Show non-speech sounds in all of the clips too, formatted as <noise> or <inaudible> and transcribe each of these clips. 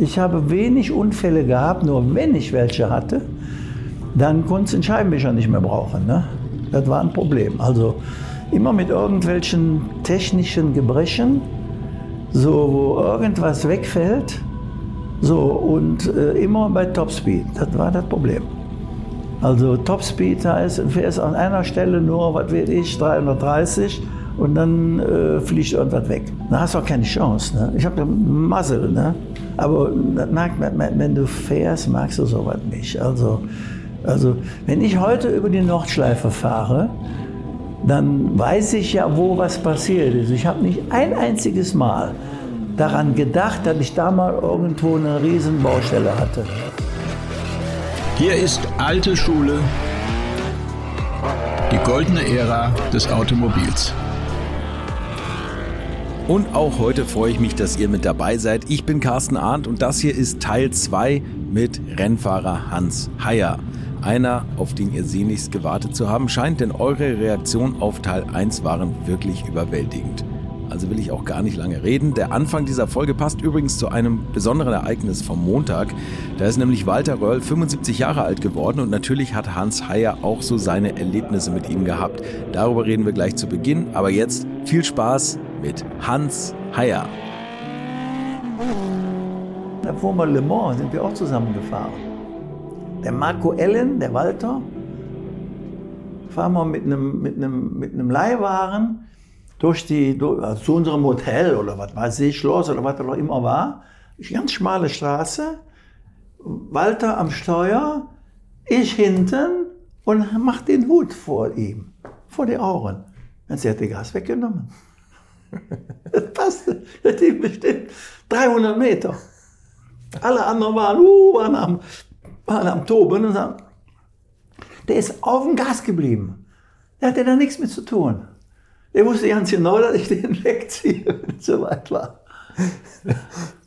Ich habe wenig Unfälle gehabt, nur wenn ich welche hatte, dann konnte ich den Scheibenwischer nicht mehr brauchen. Ne? Das war ein Problem. Also immer mit irgendwelchen technischen Gebrechen, so wo irgendwas wegfällt, so und äh, immer bei Topspeed. Das war das Problem. Also Topspeed heißt, du fährst an einer Stelle nur, was weiß ich, 330 und dann äh, fliegt irgendwas weg. Da hast du auch keine Chance. Ne? Ich habe Muzzle, ne? Aber merkt, wenn du fährst, magst du sowas nicht. Also, also wenn ich heute über die Nordschleife fahre, dann weiß ich ja, wo was passiert ist. Ich habe nicht ein einziges Mal daran gedacht, dass ich da mal irgendwo eine riesen Baustelle hatte. Hier ist alte Schule, die goldene Ära des Automobils. Und auch heute freue ich mich, dass ihr mit dabei seid. Ich bin Carsten Arndt und das hier ist Teil 2 mit Rennfahrer Hans Heyer. Einer, auf den ihr sehnlichst gewartet zu haben scheint, denn eure Reaktionen auf Teil 1 waren wirklich überwältigend. Also will ich auch gar nicht lange reden. Der Anfang dieser Folge passt übrigens zu einem besonderen Ereignis vom Montag. Da ist nämlich Walter Röll 75 Jahre alt geworden und natürlich hat Hans Heyer auch so seine Erlebnisse mit ihm gehabt. Darüber reden wir gleich zu Beginn. Aber jetzt viel Spaß mit Hans Heyer. Fuhren wir Le Mans, sind wir auch zusammengefahren. Der Marco Ellen, der Walter, fahren wir mit einem, mit einem, mit einem Leihwagen durch die, durch, also zu unserem Hotel oder was weiß ich, Schloss oder was auch immer war. Ganz schmale Straße, Walter am Steuer, ich hinten und mach den Hut vor ihm, vor die Augen. Dann hat die Gas weggenommen. Das passte. Das ging bestimmt 300 Meter. Alle anderen waren, uh, waren, am, waren am Toben und sagen, der ist auf dem Gas geblieben. Der hatte da nichts mit zu tun. Der wusste ganz genau, dass ich den <laughs> wegziehe, wenn es soweit war.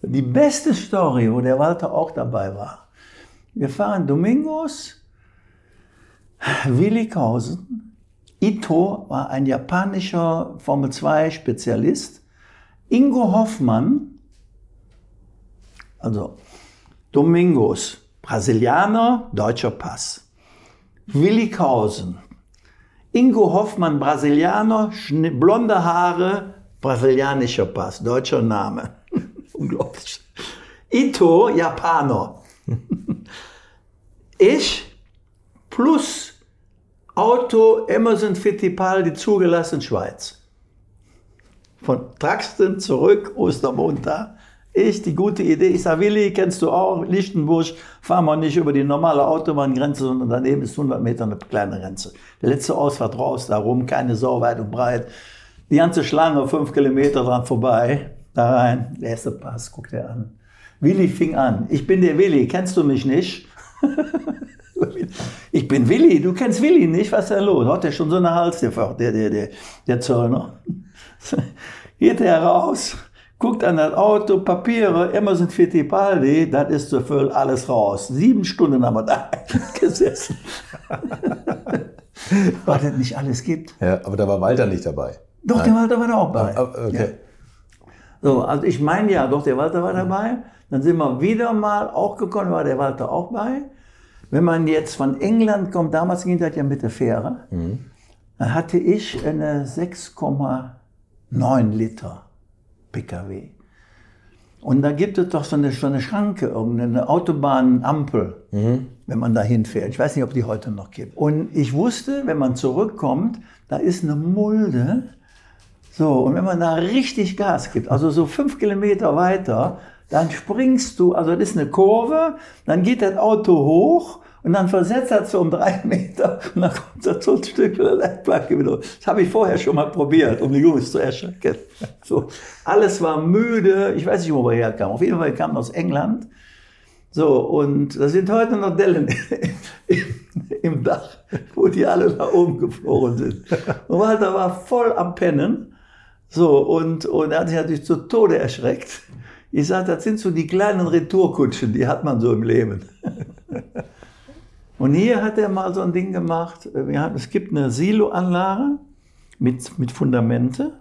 Die beste Story, wo der Walter auch dabei war. Wir fahren Domingos, Willighausen, Ito war ein japanischer Formel-2-Spezialist. Ingo Hoffmann, also Domingos, Brasilianer, deutscher Pass. Willighausen, Ingo Hoffmann, Brasilianer, blonde Haare, brasilianischer Pass, deutscher Name. <laughs> Unglaublich. Ito, Japaner. <laughs> ich plus Auto Emerson Fittipaldi zugelassen, Schweiz. Von Traxten zurück, Ostermontag. Ich, die gute Idee, ich sage, Willi, kennst du auch, Lichtenbusch, fahren wir nicht über die normale Autobahngrenze, sondern daneben ist 100 Meter eine kleine Grenze. Der letzte Ausfahrt raus, darum, keine Sau weit und breit. Die ganze Schlange, fünf Kilometer dran vorbei, da rein, der erste Pass, guckt er an. Willi fing an, ich bin der Willi, kennst du mich nicht? <laughs> Ich bin Willi, du kennst Willi nicht, was ist da los? Hat der schon so eine Hals, der, der, der, der Zöllner. <laughs> Geht er raus, guckt an das Auto, Papiere, Emerson Fittipaldi, das ist zu voll, alles raus. Sieben Stunden haben wir da <laughs> gesessen. <laughs> Weil das nicht alles gibt. Ja, aber da war Walter nicht dabei. Doch, Nein. der Walter war da auch dabei. Ah, okay. Ja. So, also ich meine ja, doch, der Walter war dabei. Dann sind wir wieder mal auch gekommen, war der Walter auch bei. Wenn man jetzt von England kommt, damals ging das ja mit der Fähre, mhm. dann hatte ich eine 6,9 Liter PKW. Und da gibt es doch so eine, so eine Schranke, irgendeine Autobahnampel, mhm. wenn man da hinfährt. Ich weiß nicht, ob die heute noch gibt. Und ich wusste, wenn man zurückkommt, da ist eine Mulde. So, und wenn man da richtig Gas gibt, also so fünf Kilometer weiter, dann springst du, also das ist eine Kurve, dann geht das Auto hoch und dann versetzt er so um drei <laughs> Meter und dann kommt er ein Stück der Leitplanke wieder. Das habe ich vorher schon mal probiert, um die Jungs zu erschrecken. <laughs> So, alles war müde. Ich weiß nicht, wo wir herkamen. Auf jeden Fall kamen aus England. So, und da sind heute noch Dellen <laughs> im Dach, wo die alle nach oben geflogen sind. Und Walter war voll am Pennen. So, und, und er hat sich natürlich zu Tode erschreckt. Ich sage, das sind so die kleinen Retourkutschen, die hat man so im Leben. Und hier hat er mal so ein Ding gemacht. Haben, es gibt eine Siloanlage mit, mit Fundamente.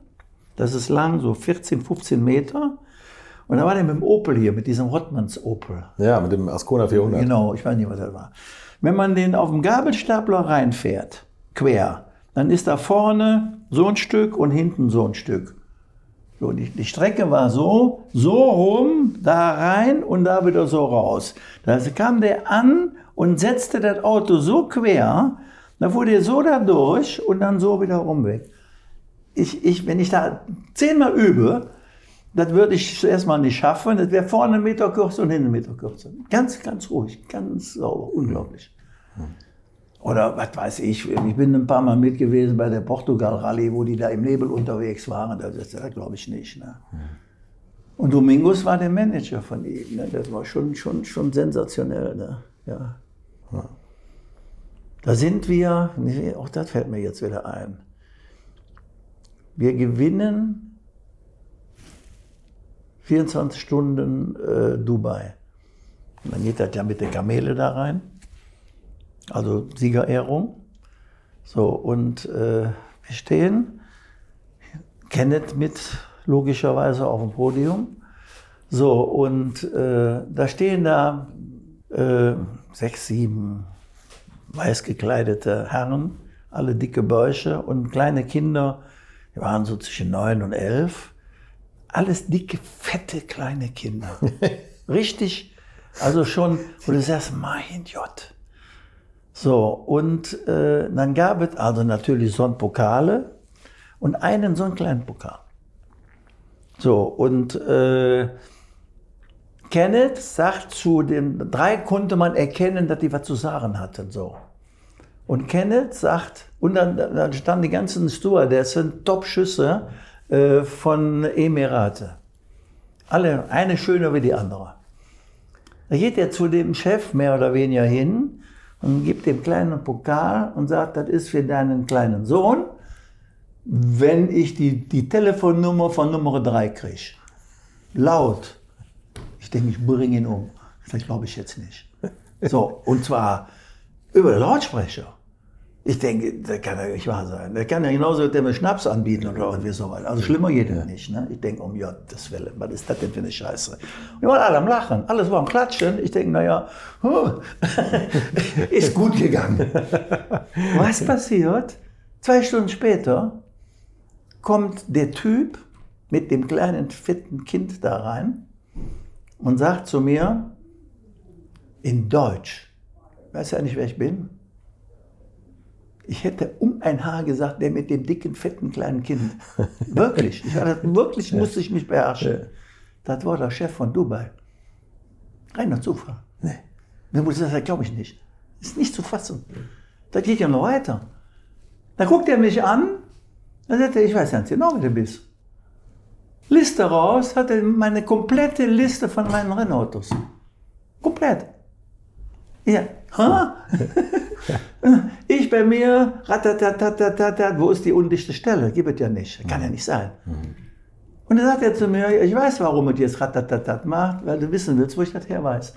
Das ist lang, so 14, 15 Meter. Und da war der mit dem Opel hier, mit diesem Rottmanns Opel. Ja, mit dem Ascona 400. Genau, ich weiß nicht, was das war. Wenn man den auf dem Gabelstapler reinfährt, quer, dann ist da vorne so ein Stück und hinten so ein Stück. So, die, die Strecke war so, so rum, da rein und da wieder so raus. Da kam der an und setzte das Auto so quer, da fuhr der so da durch und dann so wieder rum weg. Ich, ich, wenn ich da zehnmal übe, das würde ich zuerst mal nicht schaffen. Das wäre vorne einen Meter kürzer und hinten einen Meter kürzer. Ganz, ganz ruhig, ganz sauber, unglaublich. Oder was weiß ich, ich bin ein paar Mal mit gewesen bei der Portugal-Rallye, wo die da im Nebel unterwegs waren. Das, das, das glaube ich nicht. Ne? Und Domingos war der Manager von ihm. Ne? Das war schon, schon, schon sensationell. Ne? Ja. Da sind wir, auch das fällt mir jetzt wieder ein. Wir gewinnen 24 Stunden äh, Dubai. Und dann geht das ja mit der Kamele da rein. Also Siegerehrung. So, und äh, wir stehen, Kenneth mit logischerweise auf dem Podium. So, und äh, da stehen da äh, sechs, sieben weiß gekleidete Herren, alle dicke Bäuche und kleine Kinder, die waren so zwischen neun und elf. Alles dicke, fette, kleine Kinder. <laughs> Richtig, also schon, wo du sagst, mein Gott. So, und äh, dann gab es also natürlich so ein Pokale und einen so einen kleinen Pokal. So, und äh, Kenneth sagt zu den drei konnte man erkennen, dass die was zu sagen hatten. So. Und Kenneth sagt, und dann, dann standen die ganzen Stewardessen, Top-Schüsse äh, von Emirate. Alle, eine schöner wie die andere. Da geht er zu dem Chef mehr oder weniger hin und gibt dem kleinen Pokal und sagt, das ist für deinen kleinen Sohn, wenn ich die, die Telefonnummer von Nummer 3 kriege. Laut. Ich denke, ich bringe ihn um. Das glaube ich jetzt nicht. So, und zwar über den Lautsprecher. Ich denke, das kann ja nicht wahr sein. Der kann ja genauso dem Schnaps anbieten oder irgendwie sowas. Also schlimmer geht es nicht. Ne? Ich denke, um Gottes Willen, was ist das denn für eine Scheiße? Und wir waren alle am Lachen, alles war am Klatschen. Ich denke, naja, huh, <laughs> ist gut gegangen. Was passiert? Zwei Stunden später kommt der Typ mit dem kleinen, fetten Kind da rein und sagt zu mir in Deutsch, weiß ja nicht, wer ich bin? Ich hätte um ein Haar gesagt, der mit dem dicken, fetten kleinen Kind. <laughs> Wirklich. Ich, wirklich musste ich mich beherrschen. Das war der Chef von Dubai. Reiner Zufall. Nee. Das glaube ich nicht. Ist nicht zu fassen. Da geht ja noch weiter. Da guckt er mich an, dann sagt er, ich weiß ganz genau, wer du bist. Liste raus, hatte meine komplette Liste von meinen Rennautos. Komplett. Ja. Ha? <laughs> ich bei mir, wo ist die undichte Stelle? Gibt es ja nicht. Kann ja nicht sein. Und dann sagt er zu mir, ich weiß, warum er jetzt ratatatat macht, weil du wissen willst, wo ich das her weiß.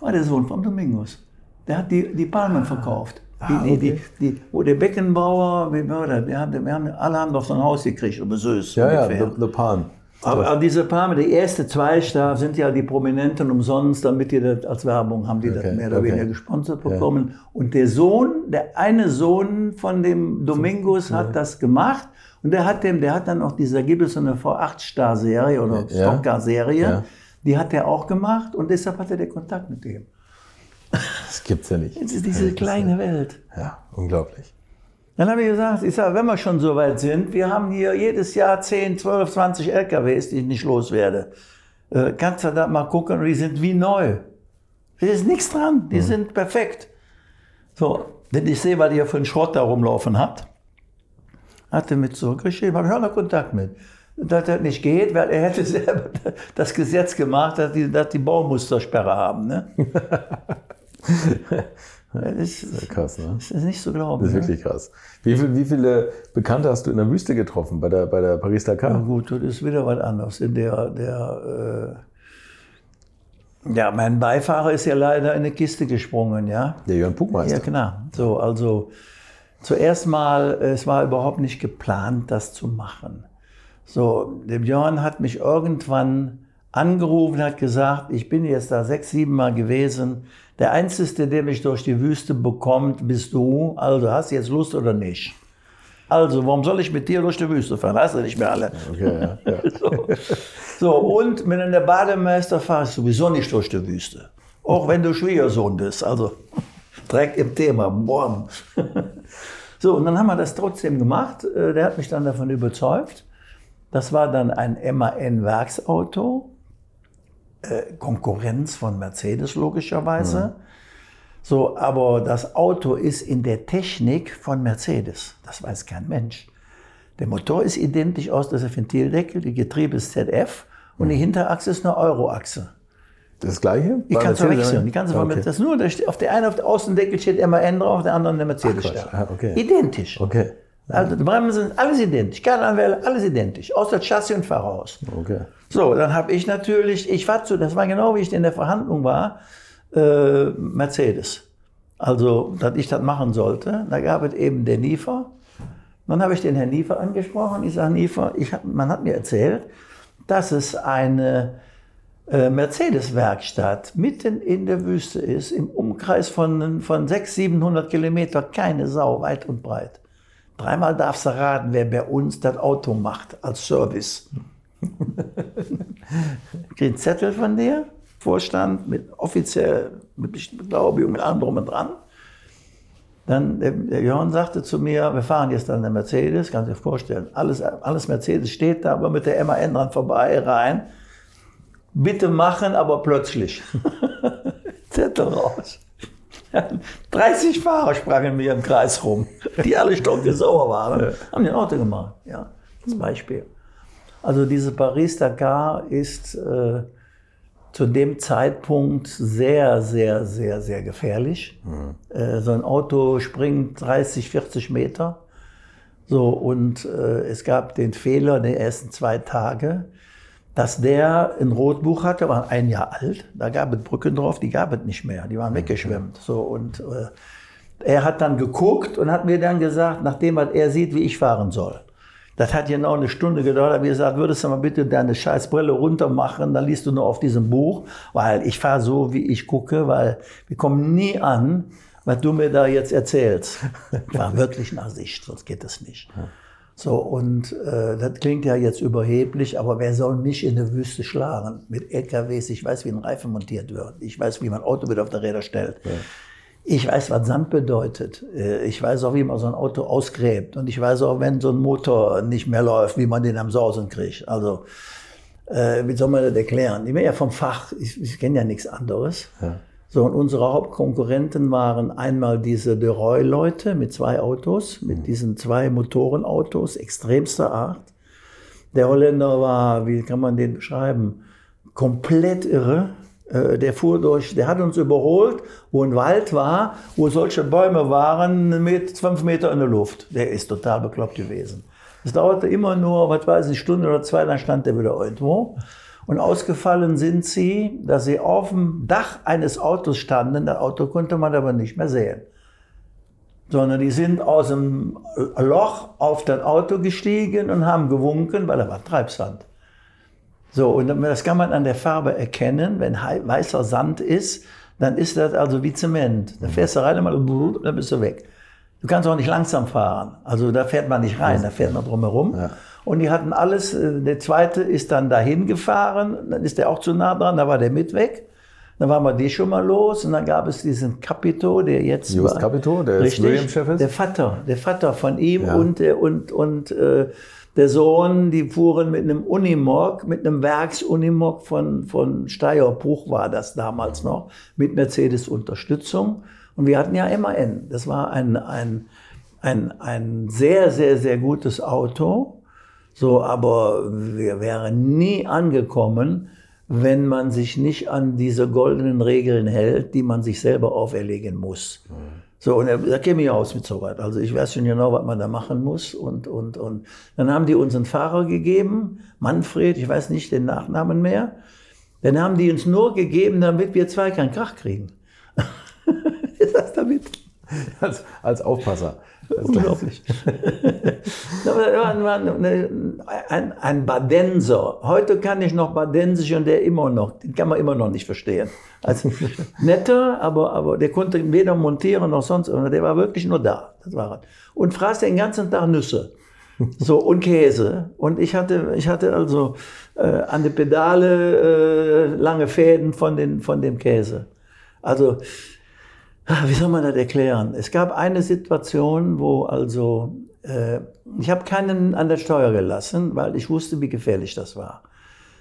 War <laughs> der Sohn von Domingos. Der hat die, die Palmen verkauft. Die, Ah, die, die, okay. die, wo der Beckenbauer, wir, wir haben, wir haben, alle haben doch so ein Haus gekriegt, oder Süß. Ja, ja, ungefähr. the, the Palm. Aber, aber diese Palme, die erste Zweistab, sind ja die Prominenten umsonst, damit die das als Werbung haben, die Okay, das mehr oder okay. weniger gesponsert bekommen. Und der Sohn, der eine Sohn von dem Domingos hat das gemacht. Und der hat dem, der hat dann auch dieser, gibt es so eine V8-Star-Serie oder Ja. Stocker-Serie, Ja. die hat er auch gemacht und deshalb hatte der Kontakt mit dem. Das gibt's ja nicht. Jetzt ist diese kleine Welt. Ja, unglaublich. Dann habe ich gesagt, ich sage, wenn wir schon so weit sind, wir haben hier jedes Jahr 10, 12, 20 LKWs, die ich nicht loswerde. Äh, kannst du da mal gucken, die sind wie neu. Da ist nichts dran, die sind perfekt. So, wenn ich sehe, was ihr für einen Schrott da rumlaufen habt, hat er mit zurückgeschrieben, habe ich auch noch Kontakt mit. Dass das nicht geht, weil er hätte <laughs> selber das Gesetz gemacht, dass die, dass die Baumustersperre haben. Ne? <laughs> das ist, Krass, ne? das ist nicht zu glauben. Das ist ne? wirklich krass. Wie, viel, wie viele Bekannte hast du in der Wüste getroffen bei der, bei der Ja Paris-Dakar? gut, das ist wieder was anderes. In der, der, äh, ja, mein Beifahrer ist ja leider in eine Kiste gesprungen, ja. Der Jörn Ja, Pugmeister. genau. So, also zuerst mal, es war überhaupt nicht geplant, das zu machen. So, der Björn hat mich irgendwann angerufen, hat gesagt, ich bin jetzt da sechs, sieben Mal gewesen. Der Einzige, der mich durch die Wüste bekommt, bist du. Also hast du jetzt Lust oder nicht? Also, warum soll ich mit dir durch die Wüste fahren? Hast du nicht mehr alle. Okay, ja, ja. <laughs> so. so, und mit einem Bademeister fahrst du sowieso nicht durch die Wüste. Auch wenn du Schwiegersohn bist. Also, direkt im Thema. Boom. <laughs> so, und dann haben wir das trotzdem gemacht. Äh, der hat mich dann davon überzeugt. Das war dann ein MAN-Werksauto. Äh, Konkurrenz von Mercedes logischerweise. Mhm. So, aber das Auto ist in der Technik von Mercedes. Das weiß kein Mensch. Der Motor ist identisch aus, das ist Ventildeckel, die Getriebe ist ZF und die mhm. Hinterachse ist eine Euroachse. Das gleiche? Die kannst du wechseln. Die kannst du okay. das nur, auf der einen auf der Außendeckel steht MAN drauf, auf der anderen der Mercedes Ach, ah, okay. Identisch. Okay. Also die Bremsen sind alles identisch, keine Anwälte, alles identisch, außer Chassis und Fahrerhaus. Okay. So, dann habe ich natürlich, ich war zu, das war genau wie ich in der Verhandlung war, äh, Mercedes. Also, dass ich das machen sollte. Da gab es eben den Niefer. Dann habe ich den Herrn Niefer angesprochen. Ich sage, Niefer, ich hab, man hat mir erzählt, dass es eine äh, Mercedes-Werkstatt mitten in der Wüste ist, im Umkreis von, von 600, 700 Kilometer, keine Sau, weit und breit. Dreimal darfst du raten, wer bei uns das Auto macht als Service. <laughs> einen Zettel von dir. Vorstand mit offiziell, mit Beglaubigung, mit allem drum und dran. Dann der, der Johann sagte zu mir, wir fahren jetzt dann der Mercedes, kannst du dir vorstellen, alles, alles Mercedes steht da, aber mit der MAN dran vorbei, rein. Bitte machen, aber plötzlich. <laughs> Zettel raus. <laughs> 30 Fahrer sprangen mir im Kreis rum, die alle sauer waren, ja. haben den Auto gemacht. Ja, das Beispiel. Also diese Paris-Dakar ist äh, zu dem Zeitpunkt sehr, sehr, sehr, sehr gefährlich. Mhm. Äh, so ein Auto springt 30, 40 Meter. So, und äh, es gab den Fehler in den ersten zwei Tage, dass der ein Rotbuch hatte, war ein Jahr alt. Da gab es Brücken drauf, die gab es nicht mehr, die waren weggeschwemmt. So, und äh, er hat dann geguckt und hat mir dann gesagt, nachdem er sieht, wie ich fahren soll. Das hat genau eine Stunde gedauert. Aber gesagt, würdest du mal bitte deine Scheißbrille runter machen, dann liest du nur auf diesem Buch, weil ich fahre so, wie ich gucke, weil wir kommen nie an, was du mir da jetzt erzählst. <laughs> War wirklich nach Sicht, sonst geht das nicht. So, und äh, das klingt ja jetzt überheblich, aber wer soll mich in der Wüste schlagen? Mit LKWs, ich weiß, wie ein Reifen montiert wird. Ich weiß, wie man Auto wieder auf der Räder stellt. Ja. Ich weiß, was Sand bedeutet. Äh, ich weiß auch, wie man so ein Auto ausgräbt. Und ich weiß auch, wenn so ein Motor nicht mehr läuft, wie man den am Sausen kriegt. Also, äh, wie soll man das erklären? Ich bin ja vom Fach, ich, ich kenne ja nichts anderes. Ja. So, und unsere Hauptkonkurrenten waren einmal diese De Roy-Leute mit zwei Autos, mit mhm. diesen zwei Motorenautos extremster Art. Der Holländer war, wie kann man den beschreiben, komplett irre. Äh, der fuhr durch, der hat uns überholt, wo ein Wald war, wo solche Bäume waren, mit fünf Meter in der Luft. Der ist total bekloppt gewesen. Es dauerte immer nur, was weiß ich, eine Stunde oder zwei, dann stand der wieder irgendwo. Und ausgefallen sind sie, dass sie auf dem Dach eines Autos standen. Das Auto konnte man aber nicht mehr sehen. Sondern die sind aus dem Loch auf das Auto gestiegen und haben gewunken, weil da war Treibsand. So, und das kann man an der Farbe erkennen. Wenn weißer Sand ist, dann ist das also wie Zement. Da fährst du rein und dann bist du weg. Du kannst auch nicht langsam fahren. Also da fährt man nicht rein, da fährt man drumherum. Ja. Und die hatten alles, äh, der zweite ist dann dahin gefahren, dann ist der auch zu nah dran, da war der mit weg. Dann waren wir die schon mal los und dann gab es diesen Capito, der jetzt Just Capito, der richtig, William-Chef ist? Der Vater, der Vater von ihm ja. und, und, und äh, der Sohn, die fuhren mit einem Unimog, mit einem Werksunimog von, von Steierbruch war das damals noch, mit Mercedes-Unterstützung. Und wir hatten ja MAN. Das war ein, ein, ein, ein sehr, sehr, sehr gutes Auto. So, aber wir wären nie angekommen, wenn man sich nicht an diese goldenen Regeln hält, die man sich selber auferlegen muss. Mhm. So, und da käme ich aus mit so was. Also ich weiß schon genau, was man da machen muss. Und, und, und dann haben die uns einen Fahrer gegeben, Manfred, ich weiß nicht den Nachnamen mehr. Dann haben die uns nur gegeben, damit wir zwei keinen Krach kriegen. <laughs> Ist das damit? Als, als Aufpasser. Unglaublich. <laughs> ein, ein Badenser. Heute kann ich noch Badensisch und der immer noch, den kann man immer noch nicht verstehen. Also <laughs> netter, aber, aber der konnte weder montieren noch sonst, der war wirklich nur da. Das war er. Und fraß den ganzen Tag Nüsse. <laughs> So, und Käse. Und ich hatte, ich hatte also äh, an den Pedale äh, lange Fäden von, den, von dem Käse. Also, wie soll man das erklären? Es gab eine Situation, wo also, äh, ich habe keinen an der Steuer gelassen, weil ich wusste, wie gefährlich das war.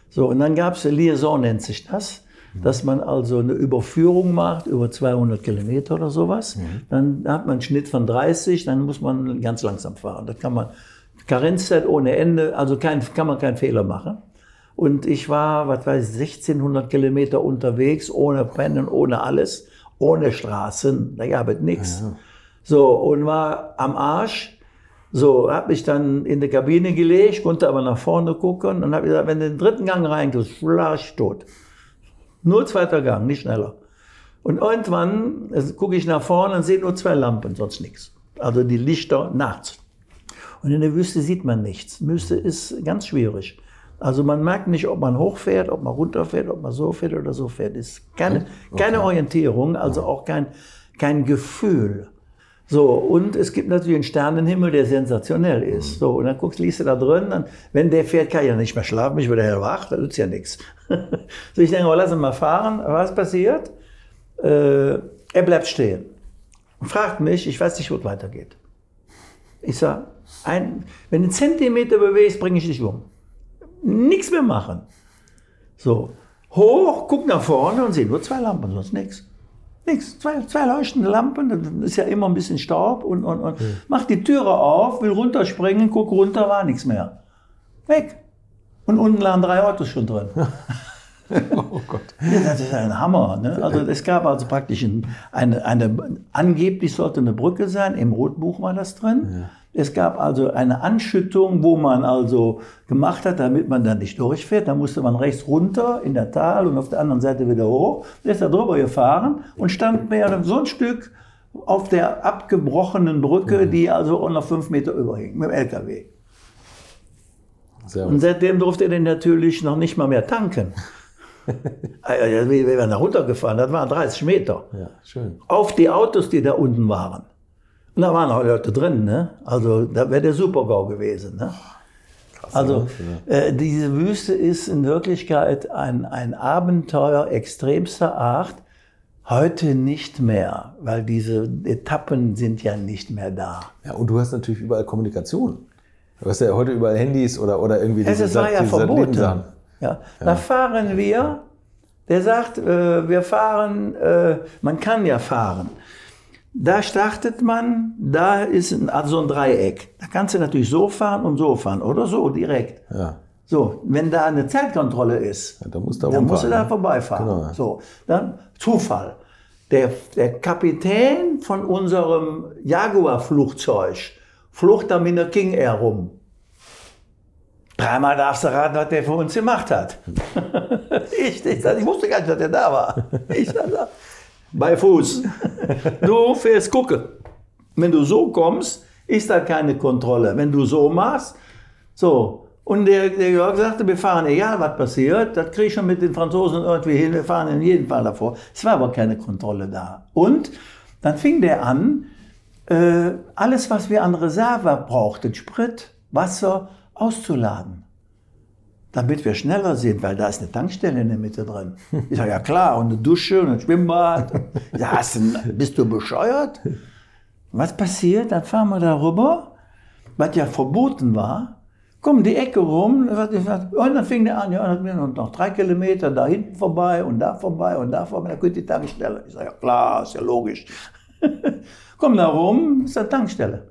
So, und dann gab es Liaison, nennt sich das dass man also eine Überführung macht über 200 Kilometer oder sowas. Mhm. Dann hat man einen Schnitt von 30, dann muss man ganz langsam fahren. Das kann man Karenzzeit ohne Ende, also kein, kann man keinen Fehler machen. Und ich war, was weiß ich, 1600 Kilometer unterwegs, ohne Pennen, ohne alles, ohne Straßen, da gab es nichts. Ja. So, und war am Arsch. So, habe ich dann in die Kabine gelegt, konnte aber nach vorne gucken und habe gesagt, wenn du den dritten Gang reingehst, flasch tot. Nur zweiter Gang, nicht schneller. Und irgendwann gucke ich nach vorne und sehe nur zwei Lampen, sonst nichts. Also die Lichter nachts. Und in der Wüste sieht man nichts. Wüste ist ganz schwierig. Also man merkt nicht, ob man hochfährt, ob man runterfährt, ob man so fährt oder so fährt. Ist keine, okay. keine Orientierung, also auch kein, kein Gefühl. So, und es gibt natürlich einen Sternenhimmel, der sensationell ist. So, und dann guckst, liest du da drin, dann, wenn der fährt, kann ich ja nicht mehr schlafen, ich werde hellwach, da nützt ja nichts. <laughs> so, ich denke, oh, lass ihn mal fahren. Was passiert? Äh, er bleibt stehen und fragt mich, ich weiß nicht, wo es weitergeht. Ich sage, wenn du einen Zentimeter bewegst, bringe ich dich um. Nichts mehr machen. So, hoch, guck nach vorne und sehe nur zwei Lampen, sonst nichts. Nichts, zwei, zwei leuchtende Lampen, das ist ja immer ein bisschen Staub und, und, und. Mhm. Mach die Türe auf, will runterspringen, guck runter, war nichts mehr. Weg. Und unten lagen drei Autos schon drin. <laughs> oh Gott. Ja, das ist ein Hammer. Ne? Also es gab also praktisch eine, eine, angeblich sollte eine Brücke sein, im Rotbuch war das drin. Ja. Es gab also eine Anschüttung, wo man also gemacht hat, damit man dann nicht durchfährt. Da musste man rechts runter in der Tal und auf der anderen Seite wieder hoch. Der ist da drüber gefahren und stand mehr so ein Stück auf der abgebrochenen Brücke, mhm. die also noch fünf Meter überhing, mit dem LKW. Und seitdem durfte er den natürlich noch nicht mal mehr tanken. <laughs> Wir werden da runtergefahren, das waren 30 Meter. Ja, schön. Auf die Autos, die da unten waren. Und da waren auch Leute drin, ne? Also da wäre der Super-GAU gewesen, ne? Krass, also äh, diese Wüste ist in Wirklichkeit ein, ein Abenteuer extremster Art. Heute nicht mehr, weil diese Etappen sind ja nicht mehr da. Ja, und du hast natürlich überall Kommunikation. Du hast ja heute überall Handys oder, oder irgendwie diese Es war ja verboten. Ja. ja. Da fahren wir, der sagt, äh, wir fahren, äh, man kann ja fahren. Da startet man, da ist ein, also ein Dreieck. Da kannst du natürlich so fahren und so fahren oder so direkt. Ja. So, wenn da eine Zeitkontrolle ist, ja, dann musst du da, dann musst du da vorbeifahren. Genau. So, dann Zufall. Der, der Kapitän von unserem Jaguar-Flugzeug flucht da mit einer King Air rum. Dreimal darfst du raten, was der für uns gemacht hat. <laughs> ich, ich, ich, wusste gar nicht, dass der da war. <laughs> Ich, bei Fuß. Du fährst gucken. Wenn du so kommst, ist da keine Kontrolle. Wenn du so machst, so. Und der, der Jörg sagte, wir fahren, egal was passiert, das kriege ich schon mit den Franzosen irgendwie hin, wir fahren in jedem Fall davor. Es war aber keine Kontrolle da. Und dann fing der an, äh, alles, was wir an Reserve brauchten, Sprit, Wasser, auszuladen damit wir schneller sind, weil da ist eine Tankstelle in der Mitte drin. Ich sage, ja klar, und eine Dusche und ein Schwimmbad. Ja, hast bist du bescheuert? Was passiert? Dann fahren wir da rüber, was ja verboten war, kommen die Ecke rum, und dann fing der an, ja, noch drei Kilometer da hinten vorbei und da vorbei und da vorbei, da könnt die Tankstelle. Ich sage, ja klar, ist ja logisch. <laughs> Komm da rum, ist eine Tankstelle.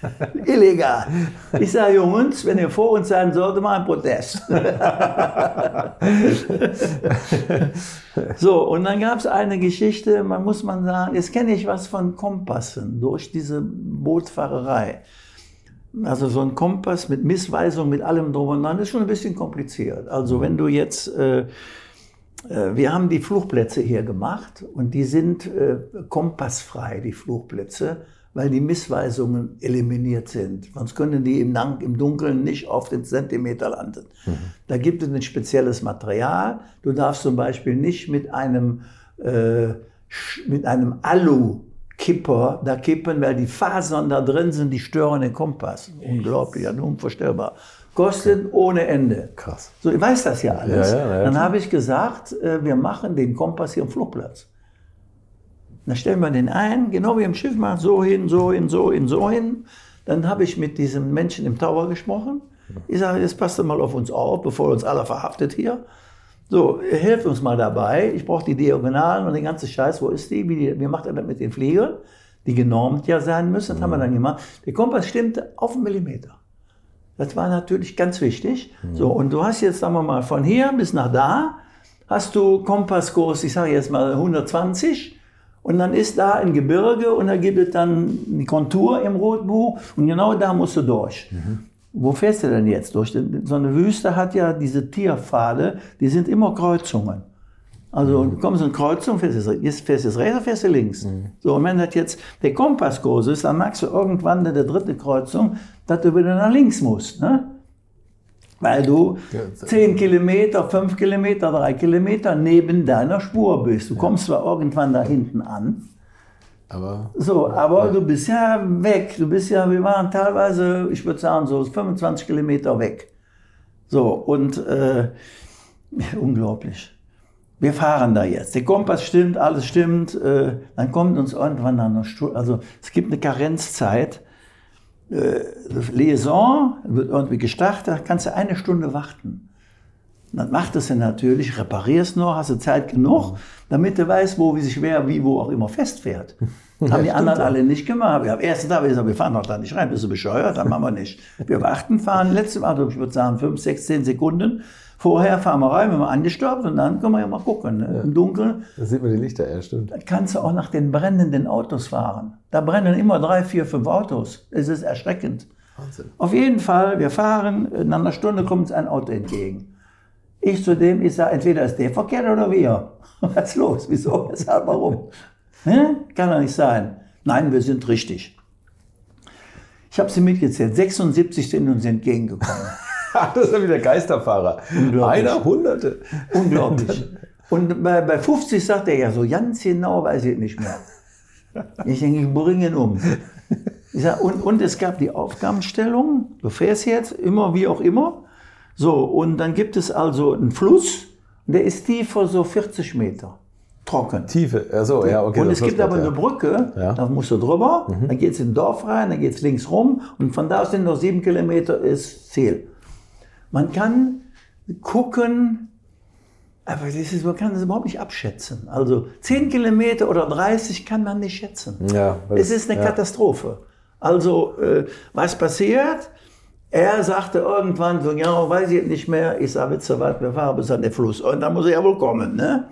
<laughs> Illegal. Ich sage, Jungs, wenn ihr vor uns sein sollte, mal ein Protest. <laughs> so, und dann gab es eine Geschichte, man muss man sagen, jetzt kenne ich was von Kompassen durch diese Bootfahrerei. Also so ein Kompass mit Missweisung, mit allem drum und dran, ist schon ein bisschen kompliziert. Also wenn du jetzt... Äh, äh, wir haben die Fluchtplätze hier gemacht und die sind äh, kompassfrei, die Fluchtplätze weil die Missweisungen eliminiert sind. Sonst können die im, im Dunkeln nicht auf den Zentimeter landen. Mhm. Da gibt es ein spezielles Material. Du darfst zum Beispiel nicht mit einem, äh, mit einem Alu Kipper da kippen, weil die Fasern da drin sind, die stören den Kompass. Unglaublich, ja, unvorstellbar. Kostet okay. ohne Ende. Krass. So, ich weiß das ja alles. Ja, ja, ja, Dann habe ich gesagt, äh, wir machen den Kompass hier am Flugplatz. Dann stellen wir den ein, genau wie im Schiff, machen so hin, so hin, so hin, so hin. Dann habe ich mit diesem Menschen im Tower gesprochen. Ich sage, jetzt passt mal auf uns auf, bevor uns alle verhaftet hier. So, helft uns mal dabei. Ich brauche die Diagonalen und den ganzen Scheiß. Wo ist die? Wie, die, wie macht er das mit den Fliegern? Die genormt ja sein müssen. Das haben wir dann gemacht. Der Kompass stimmte auf einen Millimeter. Das war natürlich ganz wichtig. So, und du hast jetzt, sagen wir mal, von hier bis nach da, hast du Kompasskurs, ich sage jetzt mal 120. Und dann ist da ein Gebirge und da gibt es dann die Kontur im Rotbuch und genau da musst du durch. Mhm. Wo fährst du denn jetzt durch? So eine Wüste hat ja diese Tierpfade, die sind immer Kreuzungen. Also mhm. du kommst in eine Kreuzung, fährst du jetzt, fährst du rechts oder fährst du links. Mhm. So, und wenn das jetzt der Kompasskurs ist, dann merkst du irgendwann in der dritten Kreuzung, dass du wieder nach links musst. Ne? Weil du zehn Kilometer, fünf Kilometer, drei Kilometer neben deiner Spur bist. Du kommst zwar irgendwann da hinten an, aber, so, aber ja. du bist ja weg. Du bist ja, wir waren teilweise, ich würde sagen, so 25 Kilometer weg. So, und äh, <laughs> unglaublich. Wir fahren da jetzt. Der Kompass stimmt, alles stimmt. Äh, dann kommt uns irgendwann dann noch, also es gibt eine Karenzzeit äh, Liaison wird irgendwie gestartet, da kannst du eine Stunde warten. Dann macht es natürlich, reparierst noch, hast du Zeit genug, damit du weißt, wo wie sich wer, wie, wo auch immer festfährt. <laughs> Das haben die anderen alle nicht gemacht. Wir haben ersten Tag gesagt, wir fahren doch da nicht rein, bist du bescheuert? Dann machen wir nicht. Wir warten, fahren letzte Mal, ich würde sagen, fünf, sechs, zehn Sekunden Vorher fahren wir rein, wenn wir angestaubt und dann können wir ja mal gucken. Ne? Ja. Im Dunkeln. Da sieht man die Lichter, ja, stimmt. Dann kannst du auch nach den brennenden Autos fahren. Da brennen immer drei, vier, fünf Autos. Es ist erschreckend. Wahnsinn. Auf jeden Fall, wir fahren, in einer Stunde kommt uns ein Auto entgegen. Ich zu dem, ich sage, entweder ist der verkehrt oder wir. <laughs> Was ist los? Wieso? <laughs> Weshalb? Warum? Hm? Kann doch nicht sein. Nein, wir sind richtig. Ich habe sie mitgezählt. 76 sind uns entgegengekommen. <laughs> <laughs> das ist ja wieder Geisterfahrer. Einer Hunderte. Unglaublich. Und bei, bei 50 sagt er ja so, ganz genau weiß ich nicht mehr. Ich denke, ich bringe ihn um. Ich sag, und, und es gab die Aufgabenstellung, du fährst jetzt immer wie auch immer. So, und dann gibt es also einen Fluss, der ist tiefer so 40 Meter. Trocken. Tiefe, also ja, okay. und es gibt aber eine ja. Brücke, Ja. Mhm. da musst du drüber, dann geht es in ein Dorf rein, dann geht es links rum und von da aus sind noch sieben Kilometer ist Ziel. Man kann gucken, aber das ist, man kann das überhaupt nicht abschätzen. Also 10 Kilometer oder 30 kann man nicht schätzen. Ja, es ist eine ja. Katastrophe. Also äh, was passiert? Er sagte irgendwann so, ja, weiß ich nicht mehr. Ich sage, wisst ihr was, wir fahren bis an den Fluss. Und dann muss er ja wohl kommen, ne?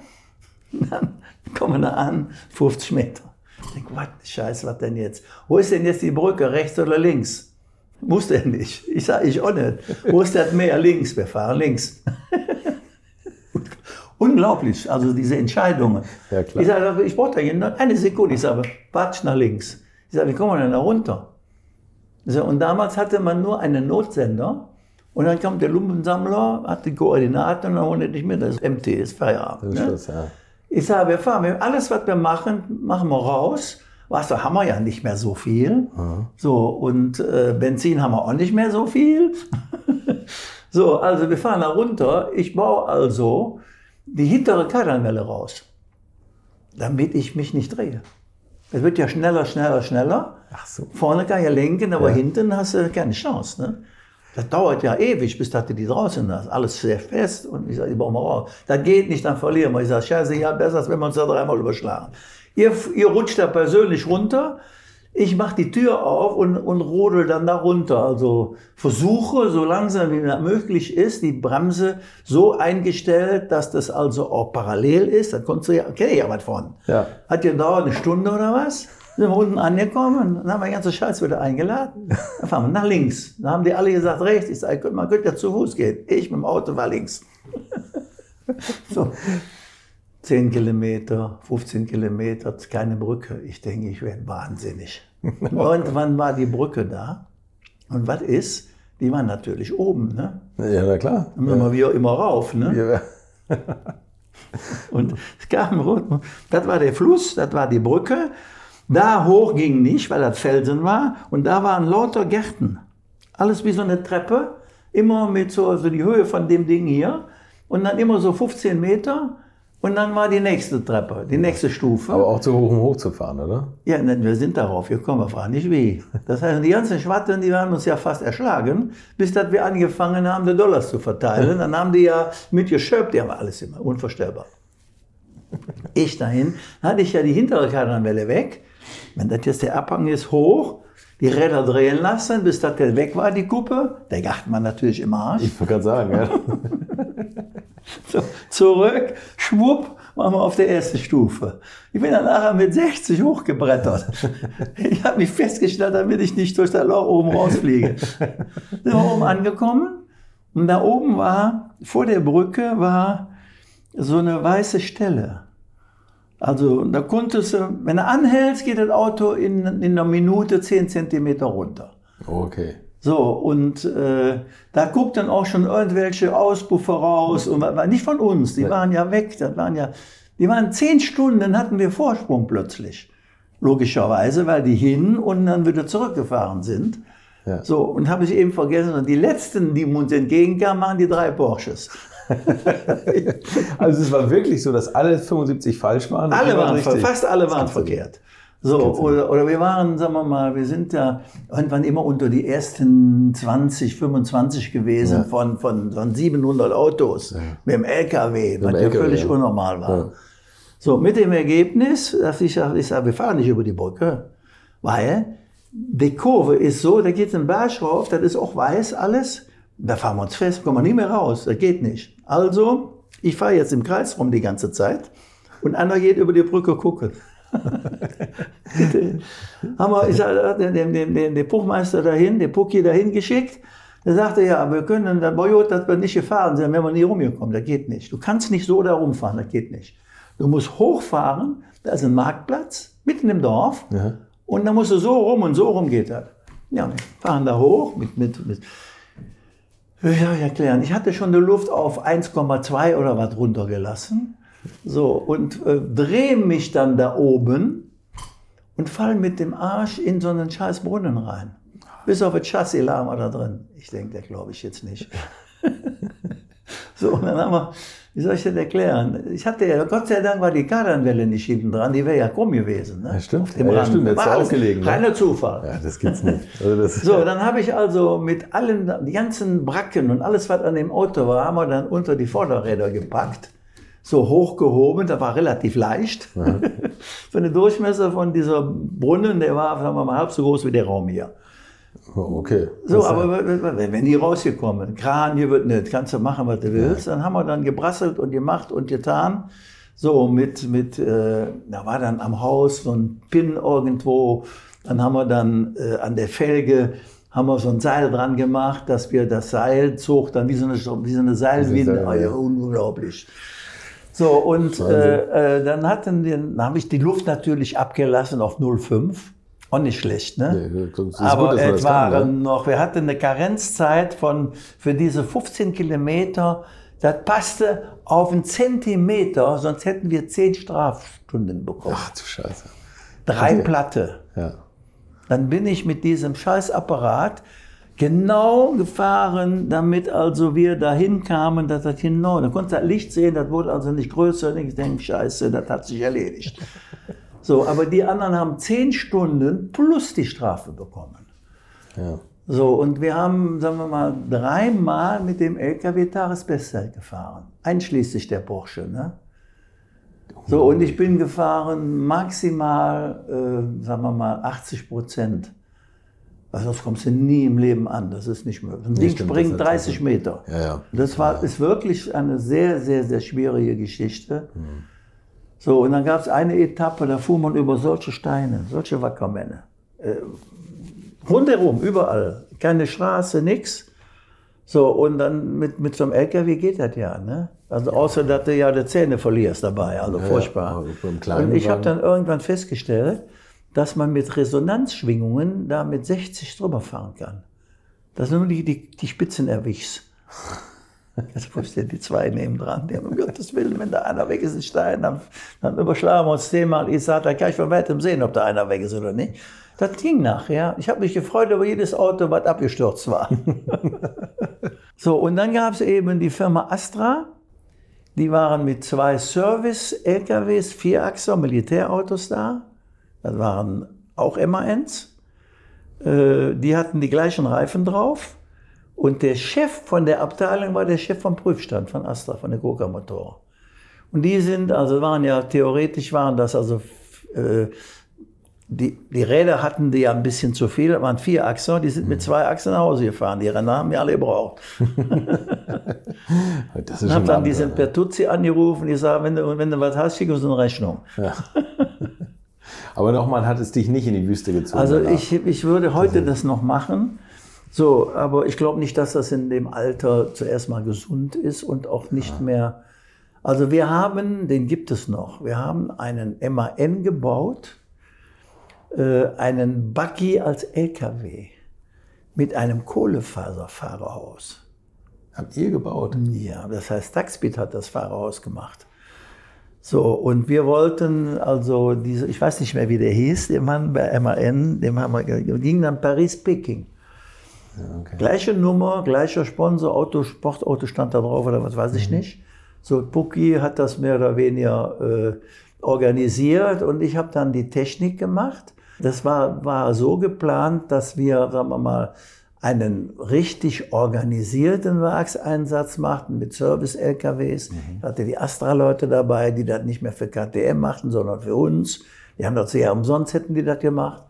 <laughs> Dann kommen wir an, 50 Meter. Ich denke, was, Scheiße, was denn jetzt? Wo ist denn jetzt die Brücke, rechts oder links? Wusste er nicht. Ich sage, ich auch nicht. Wo ist das Meer? Links, wir fahren links. <laughs> Unglaublich, also diese Entscheidungen. Ja. Ich sage, ich brauche da noch eine Sekunde. Ich sage, watsch nach links. Ich sage, wie kommen wir denn da runter? Sage, und damals hatte man nur einen Notsender. Und dann kommt der Lumpensammler, hat die Koordinaten und dann holt er nicht mehr. Das ist MT, ist Feierabend. Das ist ne? Ja. Ich sage, wir fahren, alles, was wir machen, machen wir raus. Wasser haben wir ja nicht mehr so viel. So, und äh, Benzin haben wir auch nicht mehr so viel. <laughs> so, also wir fahren da runter. Ich baue also die hintere Kardanwelle raus, damit ich mich nicht drehe. Es wird ja schneller, schneller, schneller. Ach so. Vorne kann ich ja lenken, aber Ja. hinten hast du keine Chance. Ne? Das dauert ja ewig, bis du die draußen hast. Alles sehr fest und ich sage, die bauen wir raus. Das geht nicht, dann verlieren wir. Ich sage, scheiße, ja, besser, als wenn wir uns da dreimal überschlagen. Ihr, ihr rutscht da persönlich runter. Ich mache die Tür auf und, und rodel dann da runter. Also versuche, so langsam wie das möglich ist, die Bremse so eingestellt, dass das also auch parallel ist. Da konntest du ja, kenne ich ja was von. Ja. Hat gedauert eine Stunde oder was? Sind wir unten angekommen, dann haben wir den ganzen Scheiß wieder eingeladen. <laughs> Dann fahren wir nach links. Dann haben die alle gesagt, rechts. Ich sage, man könnte ja zu Fuß gehen. Ich mit dem Auto war links. <laughs> so. 10 Kilometer, 15 Kilometer, keine Brücke. Ich denke, ich werde wahnsinnig. <laughs> Und wann war die Brücke da? Und was ist? Die war natürlich oben, ne? Ja, na klar. Dann sind wir wieder immer rauf, ne? Ja. Und es gab einen roten, das war der Fluss, das war die Brücke. Da hoch ging nicht, weil das Felsen war. Und da waren lauter Gärten. Alles wie so eine Treppe. Immer mit so also die Höhe von dem Ding hier. Und dann immer so 15 Meter. Und dann war die nächste Treppe, die nächste Stufe. Aber auch zu hoch, um hochzufahren, oder? Ja, nein, wir sind darauf gekommen, wir fragen nicht wie. Das heißt, die ganzen Schwatten, die haben uns ja fast erschlagen, bis dass wir angefangen haben, die Dollars zu verteilen. Dann haben die ja mitgeschöpft, die haben alles immer, unvorstellbar. Ich dahin, hatte ich ja die hintere Kardanwelle weg. Wenn das jetzt der Abhang ist, hoch, die Räder drehen lassen, bis das der weg war, die Kuppe. Der gacht man natürlich im Arsch. Ich wollte gerade sagen, ja. <laughs> So, zurück, schwupp, waren wir auf der ersten Stufe. Ich bin dann nachher mit 60 hochgebrettert. <laughs> Ich habe mich festgestellt, damit ich nicht durch das Loch oben rausfliege. <laughs> Sind wir oben angekommen und da oben war, vor der Brücke war so eine weiße Stelle. Also da konntest du, wenn du anhältst, geht das Auto in, in einer Minute 10 Zentimeter runter. Okay. So, und äh, da guckt dann auch schon irgendwelche Auspuffe raus. Und nicht von uns, die waren ja weg. Das waren ja, die waren zehn Stunden, hatten wir Vorsprung plötzlich. Logischerweise, weil die hin und dann wieder zurückgefahren sind. Ja. So, und habe ich eben vergessen, die letzten, die uns entgegenkamen, waren die drei Porsches. <laughs> Also es war wirklich so, dass alle 75 falsch waren. Alle waren, richtig. fast alle waren verkehrt. So, oder, oder wir waren, sagen wir mal, wir sind ja irgendwann immer unter die ersten 20, 25 gewesen Ja. von, von, von 700 Autos mit dem LKW, was dem ja LKW, völlig ja. unnormal war. Ja. So, mit dem Ergebnis, dass ich sage, ich sage, wir fahren nicht über die Brücke, weil die Kurve ist so, da geht ein Berg rauf, das ist auch weiß alles, da fahren wir uns fest, kommen wir nie mehr raus, das geht nicht. Also, ich fahre jetzt im Kreis rum die ganze Zeit und einer geht über die Brücke gucken. <laughs> haben wir, ich sag, den, den, den, den, Buchmeister dahin, den Pucki dahin geschickt. Der sagte, ja, wir können, der Boyot, dass wir nicht gefahren sind, wenn wir nie rumgekommen, das geht nicht. Du kannst nicht so da rumfahren, das geht nicht. Du musst hochfahren, da ist ein Marktplatz, mitten im Dorf, Ja. und dann musst du so rum und so rum geht das. Ja, wir fahren da hoch mit, mit, mit ich erklären? Ich hatte schon die Luft auf 1,2 oder was runtergelassen. So, und äh, drehe mich dann da oben und fall mit dem Arsch in so einen scheiß Brunnen rein. Bis auf das Chassis lag er da drin. Ich denke, der glaube ich jetzt nicht. <laughs> so, und dann haben wir, wie soll ich das erklären? Ich hatte ja, Gott sei Dank war die Kardanwelle nicht hinten dran, die wäre ja krumm gewesen. Ne? Ja, stimmt. Auf dem Ja, ja, Rand. stimmt, alles aufgelegen, ne? Reiner Zufall. Ja, das gibt's nicht. Also das, So, dann habe ich also mit allen, die ganzen Bracken und alles, was an dem Auto war, haben wir dann unter die Vorderräder gepackt. So hochgehoben, das war relativ leicht. so <laughs> eine Durchmesser von dieser Brunnen, der war, sagen wir mal, halb so groß wie der Raum hier. Oh, okay. So, Das- aber wenn wenn die rausgekommen, Kran, hier wird nicht, kannst du machen, was du willst. Dann haben wir dann gebrasselt und gemacht und getan. So, mit, mit, äh, da war dann am Haus so ein Pin irgendwo. Dann haben wir dann äh, an der Felge, haben wir so ein Seil dran gemacht, dass wir das Seil zog, dann wie so eine, wie so eine Seilwinde. Seil, Ah, ja, ja. unglaublich. So, und äh, äh, dann hatten wir, dann habe ich die Luft natürlich abgelassen auf 0,5. Auch nicht schlecht, ne? Nee, das Aber gut, es kann, waren ne? noch, wir hatten eine Karenzzeit von, für diese 15 Kilometer, das passte auf einen Zentimeter, sonst hätten wir 10 Strafstunden bekommen. Ach du Scheiße. Drei Platte. Ja. Dann bin ich mit diesem Scheißapparat genau gefahren, damit also wir dahin kamen, dass das genau, dann konntest du das Licht sehen, das wurde also nicht größer, und ich denke, scheiße, das hat sich erledigt. So, aber die anderen haben zehn Stunden plus die Strafe bekommen. Ja. So, und wir haben, sagen wir mal, dreimal mit dem LKW Tagesbestzeit gefahren, einschließlich der Porsche. Ne? So, und ich bin gefahren maximal, äh, sagen wir mal, 80 Prozent. Also das kommst du nie im Leben an, das ist nicht möglich. Ein Ding stimmt, springt das ist 30 Meter. Ja, ja. Das war, ist wirklich eine sehr, sehr, sehr schwierige Geschichte. So, und dann gab es eine Etappe, da fuhr man über solche Steine, solche Wackermänner. Äh, rundherum, überall. Keine Straße, nix. So, und dann mit, mit so einem LKW geht das ja, ne? Also außer, dass du ja die Zähne verlierst dabei, also furchtbar. aber beim kleinen und ich habe dann irgendwann festgestellt, dass man mit Resonanzschwingungen da mit 60 drüber fahren kann. Dass du nur die, die, die Spitzen erwischst. <laughs> Jetzt wusste die zwei neben dran, die haben, um Gottes Willen, wenn da einer weg ist, ein Stein, dann, dann überschlagen wir uns zehnmal. Ich sagte, da kann ich von weitem sehen, ob da einer weg ist oder nicht. Das ging nachher. Ich habe mich gefreut über jedes Auto, was abgestürzt war. <laughs> so, und dann gab es eben die Firma Astra. Die waren mit zwei Service-LKWs, Vierachser, Militärautos da. Das waren auch MANs. Äh, Die hatten die gleichen Reifen drauf. Und der Chef von der Abteilung war der Chef vom Prüfstand von Astra, von der Coca Motor. Und die sind, also waren ja theoretisch waren das also äh, die, die Räder hatten die ja ein bisschen zu viel, das waren vier Achser, die sind mit zwei Achsen nach Hause gefahren. Die Räder haben wir alle gebraucht. <laughs> Das ist habe dann diesen Abenteuer. Pertuzzi angerufen, ich sage, wenn du, wenn du was hast, schick uns eine Rechnung. <laughs> Aber nochmal hat es dich nicht in die Wüste gezogen. Also danach. ich, ich würde heute das noch machen. So, aber ich glaube nicht, dass das in dem Alter zuerst mal gesund ist und auch nicht mehr. Also wir haben, den gibt es noch. Wir haben einen MAN gebaut, äh, einen Buggy als LKW mit einem Kohlefaserfahrerhaus. Habt ihr gebaut? Ja, das heißt, Taxbit hat das Fahrerhaus gemacht. So, und wir wollten also diese, ich weiß nicht mehr, wie der hieß, der Mann bei MAN, dem haben wir, ging dann Paris-Peking. Okay. Gleiche Nummer, gleicher Sponsor, Auto, Sportauto stand da drauf oder was weiß ich nicht. So, Pucki hat das mehr oder weniger äh, organisiert und ich habe dann die Technik gemacht. Das war, war so geplant, dass wir, sagen wir mal, einen richtig organisierten Werkseinsatz machten mit Service-LKWs. Da hatte die Astra-Leute dabei, die das nicht mehr für KTM machten, sondern für uns. Die haben das ja umsonst, hätten die das gemacht.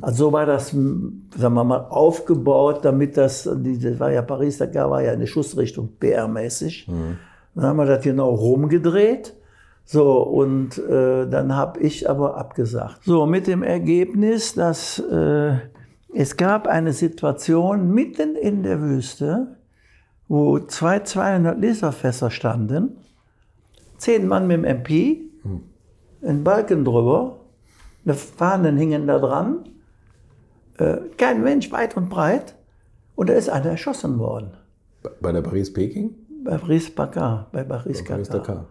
Also so war das, m, sagen wir mal, aufgebaut, damit das, das war ja Paris, da war ja eine Schussrichtung PR-mäßig. Dann haben wir das genau rumgedreht. So, und äh, dann habe ich aber abgesagt. So, mit dem Ergebnis, dass äh, es gab eine Situation mitten in der Wüste, wo zwei 200 Liter Fässer standen, zehn Mann mit dem MP, ein Balken drüber, eine Fahnen hingen da dran, äh, kein Mensch weit und breit, und da ist einer erschossen worden. Bei der Paris-Peking? Bei Paris Dakar, bei Paris Paris Dakar. Dakar.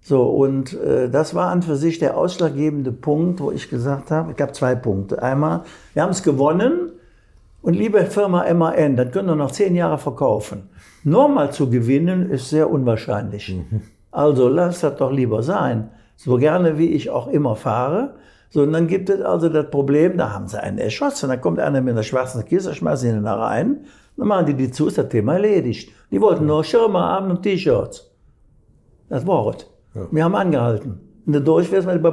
So, und äh, das war an für sich der ausschlaggebende Punkt, wo ich gesagt habe, es gab zwei Punkte. Einmal, wir haben es gewonnen und liebe Firma MAN, das können wir noch zehn Jahre verkaufen. Normal zu gewinnen ist sehr unwahrscheinlich. Also lass das doch lieber sein. So gerne wie ich auch immer fahre. So, und dann gibt es also das Problem, da haben sie einen erschossen, dann kommt einer mit einer schwarzen Kiste, schmeißen ihn da rein, dann machen die die zu, ist das Thema erledigt. Die wollten nur Schirme haben und T-Shirts. Das war es. Wir haben angehalten. Und der Durchfährst mit.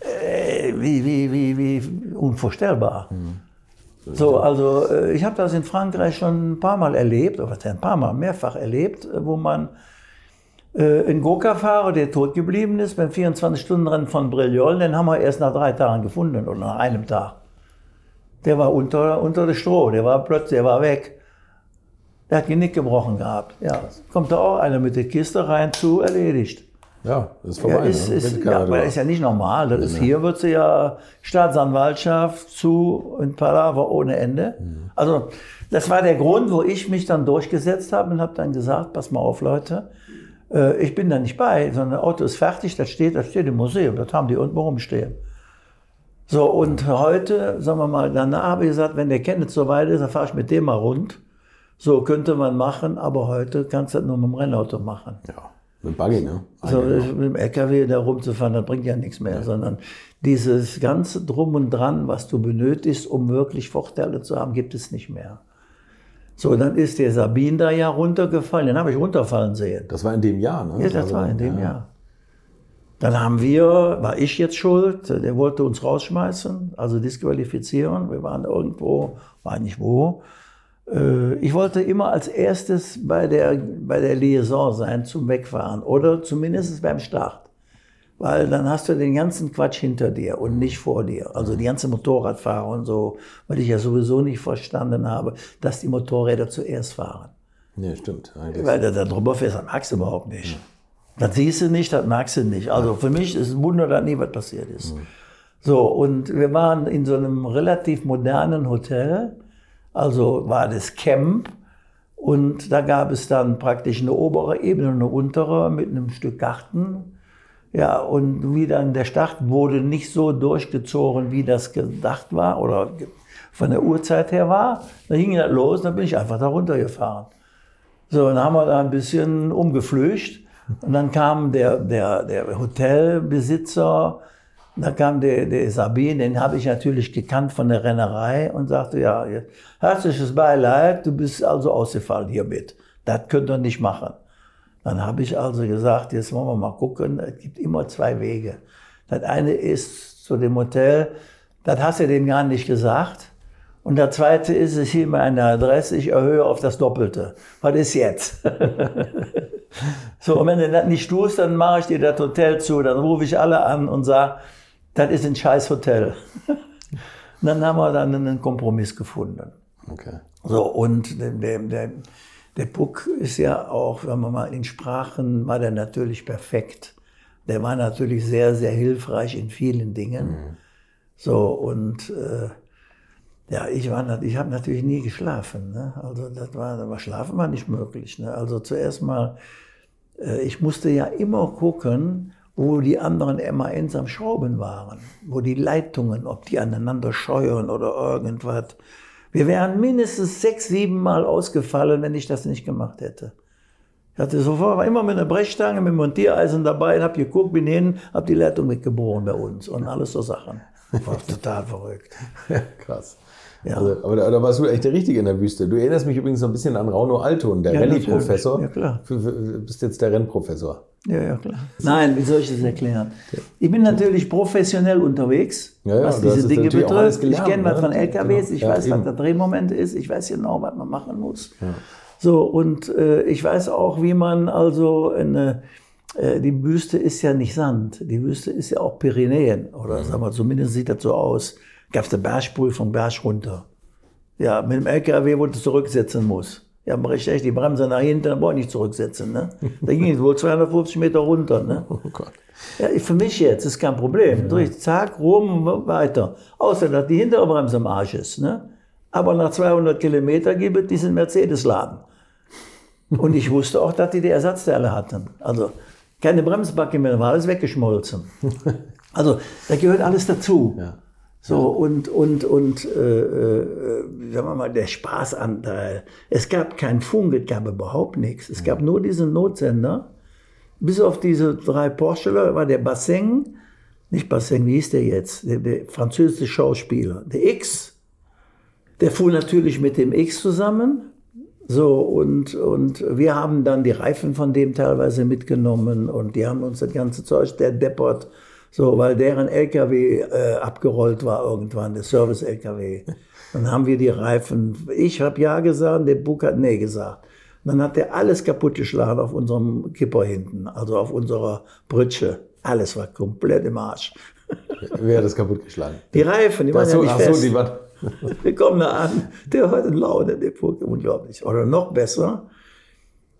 Äh, wie, wie, wie, wie unvorstellbar. So, also äh, ich habe das in Frankreich schon ein paar Mal erlebt, oder ein paar Mal, mehrfach erlebt, wo man äh, einen Gurka-Fahrer, der tot geblieben ist, beim 24-Stunden-Rennen von Brillol, den haben wir erst nach drei Tagen gefunden oder nach einem Tag. Der war unter, unter der Stroh, der war plötzlich, der war weg. Der hat Genick gebrochen gehabt. Ja, kommt da auch einer mit der Kiste rein zu, erledigt. Ja, das ist Ja, vorbei. ist, ne? ist, ja, aber das ist ja nicht normal. Das ist, hier wird sie ja Staatsanwaltschaft zu und Palaver ohne Ende. Also das war der Grund, wo ich mich dann durchgesetzt habe und habe dann gesagt, pass mal auf Leute, äh, ich bin da nicht bei, sondern das Auto ist fertig, das steht, das steht im Museum, das haben die unten rumstehen. So, und heute, sagen wir mal, danach habe ich gesagt, wenn der Kenneth so weit ist, dann fahre ich mit dem mal rund. So könnte man machen, aber heute kannst du das nur mit dem Rennauto machen. Ja, mit dem Buggy, ne? So, Eigentlich mit dem LKW da rumzufahren, das bringt ja nichts mehr, sondern dieses ganze Drum und Dran, was du benötigst, um wirklich Vorteile zu haben, gibt es nicht mehr. So, dann ist der Sabin da ja runtergefallen, den habe ich runterfallen sehen. Das war in dem Jahr, ne? Ja, das Also, war in dem ja. Jahr. Dann haben wir, war ich jetzt schuld, der wollte uns rausschmeißen, also disqualifizieren. Wir waren irgendwo, war nicht wo. Äh, Ich wollte immer als erstes bei der, bei der Liaison sein zum Wegfahren oder zumindest beim Start. Weil dann hast du den ganzen Quatsch hinter dir und nicht vor dir. Also die ganze Motorradfahrer und so, weil ich ja sowieso nicht verstanden habe, dass die Motorräder zuerst fahren. Nee, stimmt. Eigentlich. Weil du da drüber fährst, das magst du überhaupt nicht. Das siehst du nicht, das magst du nicht. Also für mich ist es ein Wunder, dass nie was passiert ist. So, und wir waren in so einem relativ modernen Hotel. Also war das Camp. Und da gab es dann praktisch eine obere Ebene und eine untere mit einem Stück Garten. Ja, und wie dann der Start wurde nicht so durchgezogen, wie das gedacht war oder von der Uhrzeit her war. Dann ging das los, dann bin ich einfach da runtergefahren. So, dann haben wir da ein bisschen umgeflücht. Und dann kam der, der, der Hotelbesitzer, da kam der, der Sabin, den habe ich natürlich gekannt von der Rennerei und sagte, ja, herzliches Beileid, du bist also ausgefallen hiermit. Das könnt ihr nicht machen. Dann habe ich also gesagt, jetzt wollen wir mal gucken, es gibt immer zwei Wege. Das eine ist zu dem Hotel, das hast du dem gar nicht gesagt. Und der zweite ist, es hier meine Adresse, ich erhöhe auf das Doppelte. Was ist jetzt? <laughs> so, und wenn du das nicht tust, dann mache ich dir das Hotel zu, dann rufe ich alle an und sage, das ist ein scheiß Hotel. <laughs> Dann haben wir dann einen Kompromiss gefunden. Okay. So, und der, der, der, der Puck ist ja auch, sagen wir mal, in Sprachen war der natürlich perfekt. Der war natürlich sehr, sehr hilfreich in vielen Dingen. So, und äh, ja, ich, war, ich habe natürlich nie geschlafen. Ne? Also das war, aber Schlafen war nicht möglich. Ne? Also zuerst mal, äh, ich musste ja immer gucken, wo die anderen MANs am Schrauben waren, wo die Leitungen, ob die aneinander scheuern oder irgendwas. Wir wären mindestens sechs, sieben Mal ausgefallen, wenn ich das nicht gemacht hätte. Ich hatte sofort immer mit einer Brechstange, mit einem Montiereisen dabei, hab geguckt, bin hin, hab die Leitung mitgeboren bei uns und alles so Sachen. War total verrückt. <laughs> Krass. Ja. Also, aber da, da warst du echt der Richtige in der Wüste. Du erinnerst mich übrigens so ein bisschen an Rauno Alton, der Ja, Rallye-Professor. Ja, klar. Du bist jetzt der Rennprofessor. Ja, ja, klar. Nein, wie soll ich das erklären? Ich bin natürlich professionell unterwegs, Ja, ja, was diese es Dinge natürlich auch alles betrifft. Ich gelernt, kenne was ne? von LKWs, ich Genau. Ja, weiß, eben. was der Drehmoment ist, ich weiß genau, was man machen muss. So, und äh, ich weiß auch, wie man also eine, äh, die Wüste ist ja nicht Sand, die Wüste ist ja auch Pyrenäen, oder sagen wir, zumindest sieht das so aus. Gab es eine Bergspur vom Berg runter. Ja, mit dem LKW, wo du zurücksetzen musst. Ja, ich echt die Bremse nach hinten, dann brauche ich nicht zurücksetzen. Ne? Da ging es wohl 250 Meter runter. Ne? <laughs> Oh Gott. Ja, für mich jetzt ist kein Problem. Durch, zack, rum, weiter. Außer, dass die hintere Bremse am Arsch ist. Ne? Aber nach 200 Kilometer gibt es diesen Mercedes-Laden. Und ich wusste auch, dass die die Ersatzteile hatten. Also keine Bremsbacke mehr, war alles weggeschmolzen. <laughs> Also da gehört alles dazu. Ja. So, und, und, und äh, äh, sagen wir mal, der Spaßanteil. Es gab keinen Funk, es gab überhaupt nichts. Es gab nur diesen Notsender. Bis auf diese drei Porsche war der Bassin, nicht Bassin, wie hieß der jetzt? Der, der französische Schauspieler. Der X, der fuhr natürlich mit dem X zusammen. So, und, und wir haben dann die Reifen von dem teilweise mitgenommen und die haben uns das ganze Zeug, der deppert, so, weil deren LKW äh, abgerollt war irgendwann, der Service-LKW. Dann haben wir die Reifen, ich habe ja gesagt, der Bug hat nee gesagt. Und dann hat der alles kaputt geschlagen auf unserem Kipper hinten, also auf unserer Britsche. Alles war komplett im Arsch. Wer hat das kaputt geschlagen? Die Reifen, die waren Ach ja so, nicht ach fest. so, die waren. <laughs> Wir kommen da an, der hat eine Laune, der Puk, unglaublich. Oder noch besser,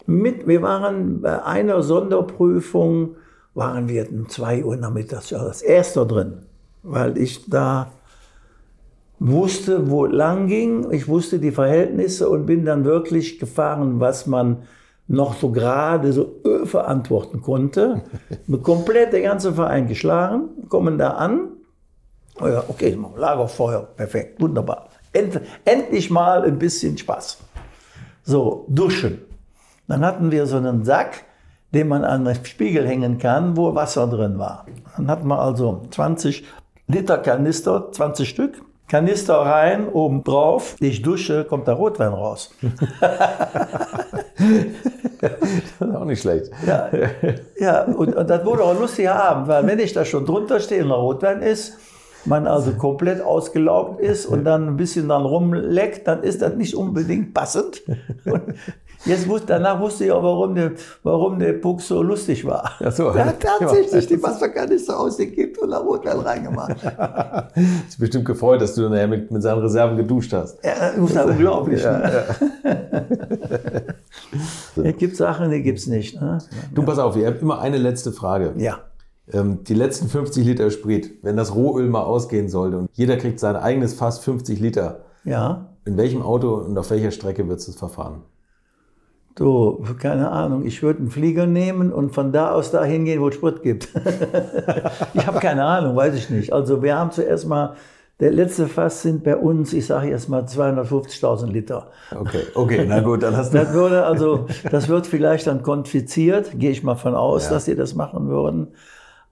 mit, wir waren bei einer Sonderprüfung, waren wir um 2 Uhr nachmittags ja, das erste drin, weil ich da wusste, wo lang ging, ich wusste die Verhältnisse und bin dann wirklich gefahren, was man noch so gerade so verantworten konnte. <laughs> Komplett der ganze Verein geschlagen, kommen da an, Oh ja, okay, Lagerfeuer, perfekt, wunderbar. End, endlich mal ein bisschen Spaß. So, duschen. Dann hatten wir so einen Sack, den man an den Spiegel hängen kann, wo Wasser drin war. Dann hatten wir also 20 Liter Kanister, 20 Stück. Kanister rein, oben drauf. Ich dusche, kommt der Rotwein raus. Das <laughs> ist auch nicht schlecht. Ja, ja und, und das wurde auch ein lustiger Abend, weil wenn ich da schon drunter stehe und der Rotwein ist, man also komplett ausgelaugt ist und dann ein bisschen dann rumleckt, dann ist das nicht unbedingt passend. Und jetzt wusste, danach wusste ich auch, warum der, warum der Puck so lustig war. <laughs> Ach so. Der hat tatsächlich die <laughs> Wasserkanister ausgekippt und da Rotwein reingemacht. <laughs> Ist bestimmt gefreut, dass du dann nachher mit, mit seinen Reserven geduscht hast. Ja, das ist ja unglaublich. Ne? Es gibt Sachen, die gibt's nicht. Ne? Du, pass auf, ihr habt immer eine letzte Frage. Ja. Ähm, die letzten 50 Liter Sprit, wenn das Rohöl mal ausgehen sollte und jeder kriegt sein eigenes Fass 50 Liter, Ja. in welchem Auto und auf welcher Strecke wird es verfahren? Du, keine Ahnung, ich würde einen Flieger nehmen und von da aus dahin gehen, wo es Sprit gibt. <laughs> ich habe keine Ahnung, weiß ich nicht. Also wir haben zuerst mal, der letzte Fass sind bei uns, ich sage jetzt mal 250.000 Liter. Okay, okay, na gut, dann hast du. Das würde also, das wird vielleicht dann konfiziert, gehe ich mal von aus, Ja. dass sie das machen würden.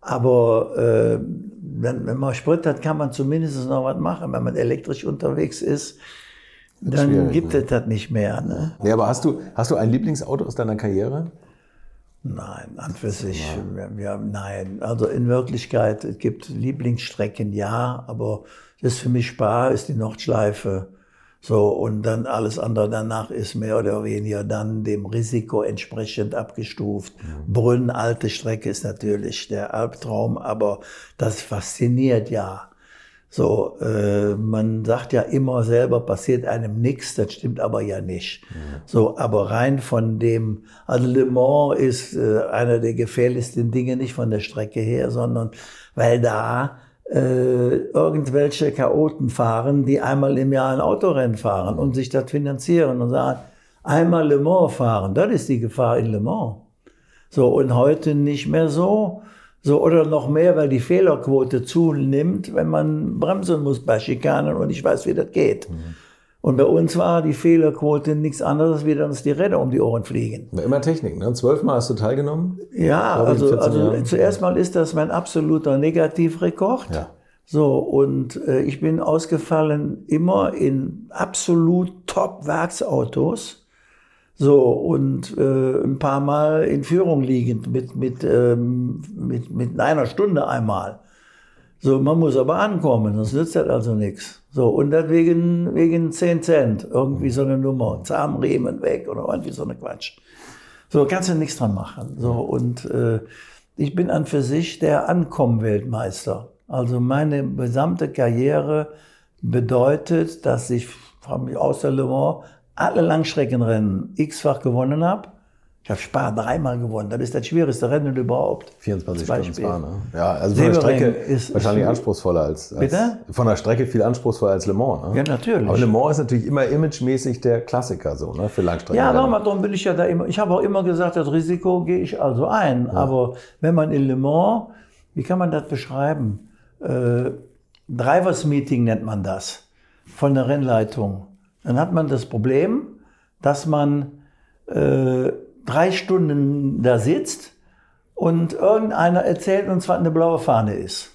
Aber äh, wenn, wenn man Sprit hat, kann man zumindest noch was machen. Wenn man elektrisch unterwegs ist, dann gibt ne? es das nicht mehr. Ne? Nee, aber hast du, hast du ein Lieblingsauto aus deiner Karriere? Nein, an für sich, wir, wir, nein. Also in Wirklichkeit, es gibt Lieblingsstrecken, ja, aber das ist für mich Spa, ist die Nordschleife. So, und dann alles andere danach ist mehr oder weniger dann dem Risiko entsprechend abgestuft. Brünn, alte Strecke ist natürlich der Albtraum, aber das fasziniert ja. So, äh, man sagt ja immer selber, passiert einem nichts, das stimmt aber ja nicht. So, aber rein von dem, also Le Mans ist äh, einer der gefährlichsten Dinge, nicht von der Strecke her, sondern weil da äh, irgendwelche Chaoten fahren, die einmal im Jahr ein Autorennen fahren und sich das finanzieren und sagen, einmal Le Mans fahren, das ist die Gefahr in Le Mans. So, und heute nicht mehr so. So, oder noch mehr, weil die Fehlerquote zunimmt, wenn man bremsen muss bei Schikanen und ich weiß, wie das geht. Und bei uns war die Fehlerquote nichts anderes, wie dass uns die Räder um die Ohren fliegen. Immer Technik, ne? Zwölfmal hast du teilgenommen? Ja, also, 14 also zuerst mal ist das mein absoluter Negativrekord. Ja. So, und äh, ich bin ausgefallen immer in absolut Top-Werksautos. So, und äh, ein paar Mal in Führung liegend, mit, mit, ähm, mit, mit einer Stunde einmal. So, man muss aber ankommen, sonst nützt das also nichts. So, und das wegen, wegen 10 Cent, irgendwie so eine Nummer, Zahnriemen weg oder irgendwie so eine Quatsch. So, kannst du nichts dran machen. So, und äh, ich bin an für sich der Ankommen-Weltmeister. Also meine gesamte Karriere bedeutet, dass ich von- außer Le Mans alle Langstreckenrennen x-fach gewonnen habe. Ich habe Spa dreimal gewonnen. Das ist das schwierigste Rennen überhaupt. 24 Zum Stunden. Spa, ne? Ja, also von der Strecke ist- wahrscheinlich ist- anspruchsvoller als, als Bitte? von der Strecke viel anspruchsvoller als Le Mans. Ne? Ja, natürlich. Aber Le Mans ist natürlich immer imagemäßig der Klassiker so, ne? Für Langstrecken. Ja, nochmal, darum bin ich ja da immer. Ich habe auch immer gesagt, das Risiko gehe ich also ein. Aber wenn man in Le Mans, wie kann man das beschreiben? Äh, Drivers Meeting nennt man das von der Rennleitung. Dann hat man das Problem, dass man äh, drei Stunden da sitzt und irgendeiner erzählt uns, was eine blaue Fahne ist.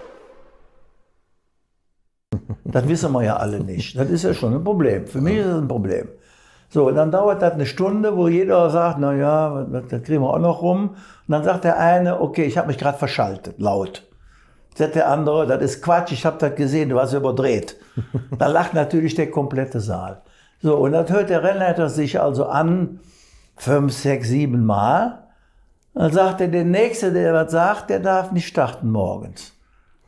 Das wissen wir ja alle nicht. Das ist ja schon ein Problem. Für mich ist das ein Problem. So, dann dauert das eine Stunde, wo jeder sagt, na ja, das kriegen wir auch noch rum. Und dann sagt der eine, okay, ich habe mich gerade verschaltet, laut. Sagt der andere, das ist Quatsch, ich habe das gesehen, du hast überdreht. <laughs> Da lacht natürlich der komplette Saal. So, und das hört der Rennleiter sich also an, fünf, sechs, sieben Mal. Dann sagt er, der Nächste, der was sagt, der darf nicht starten morgens.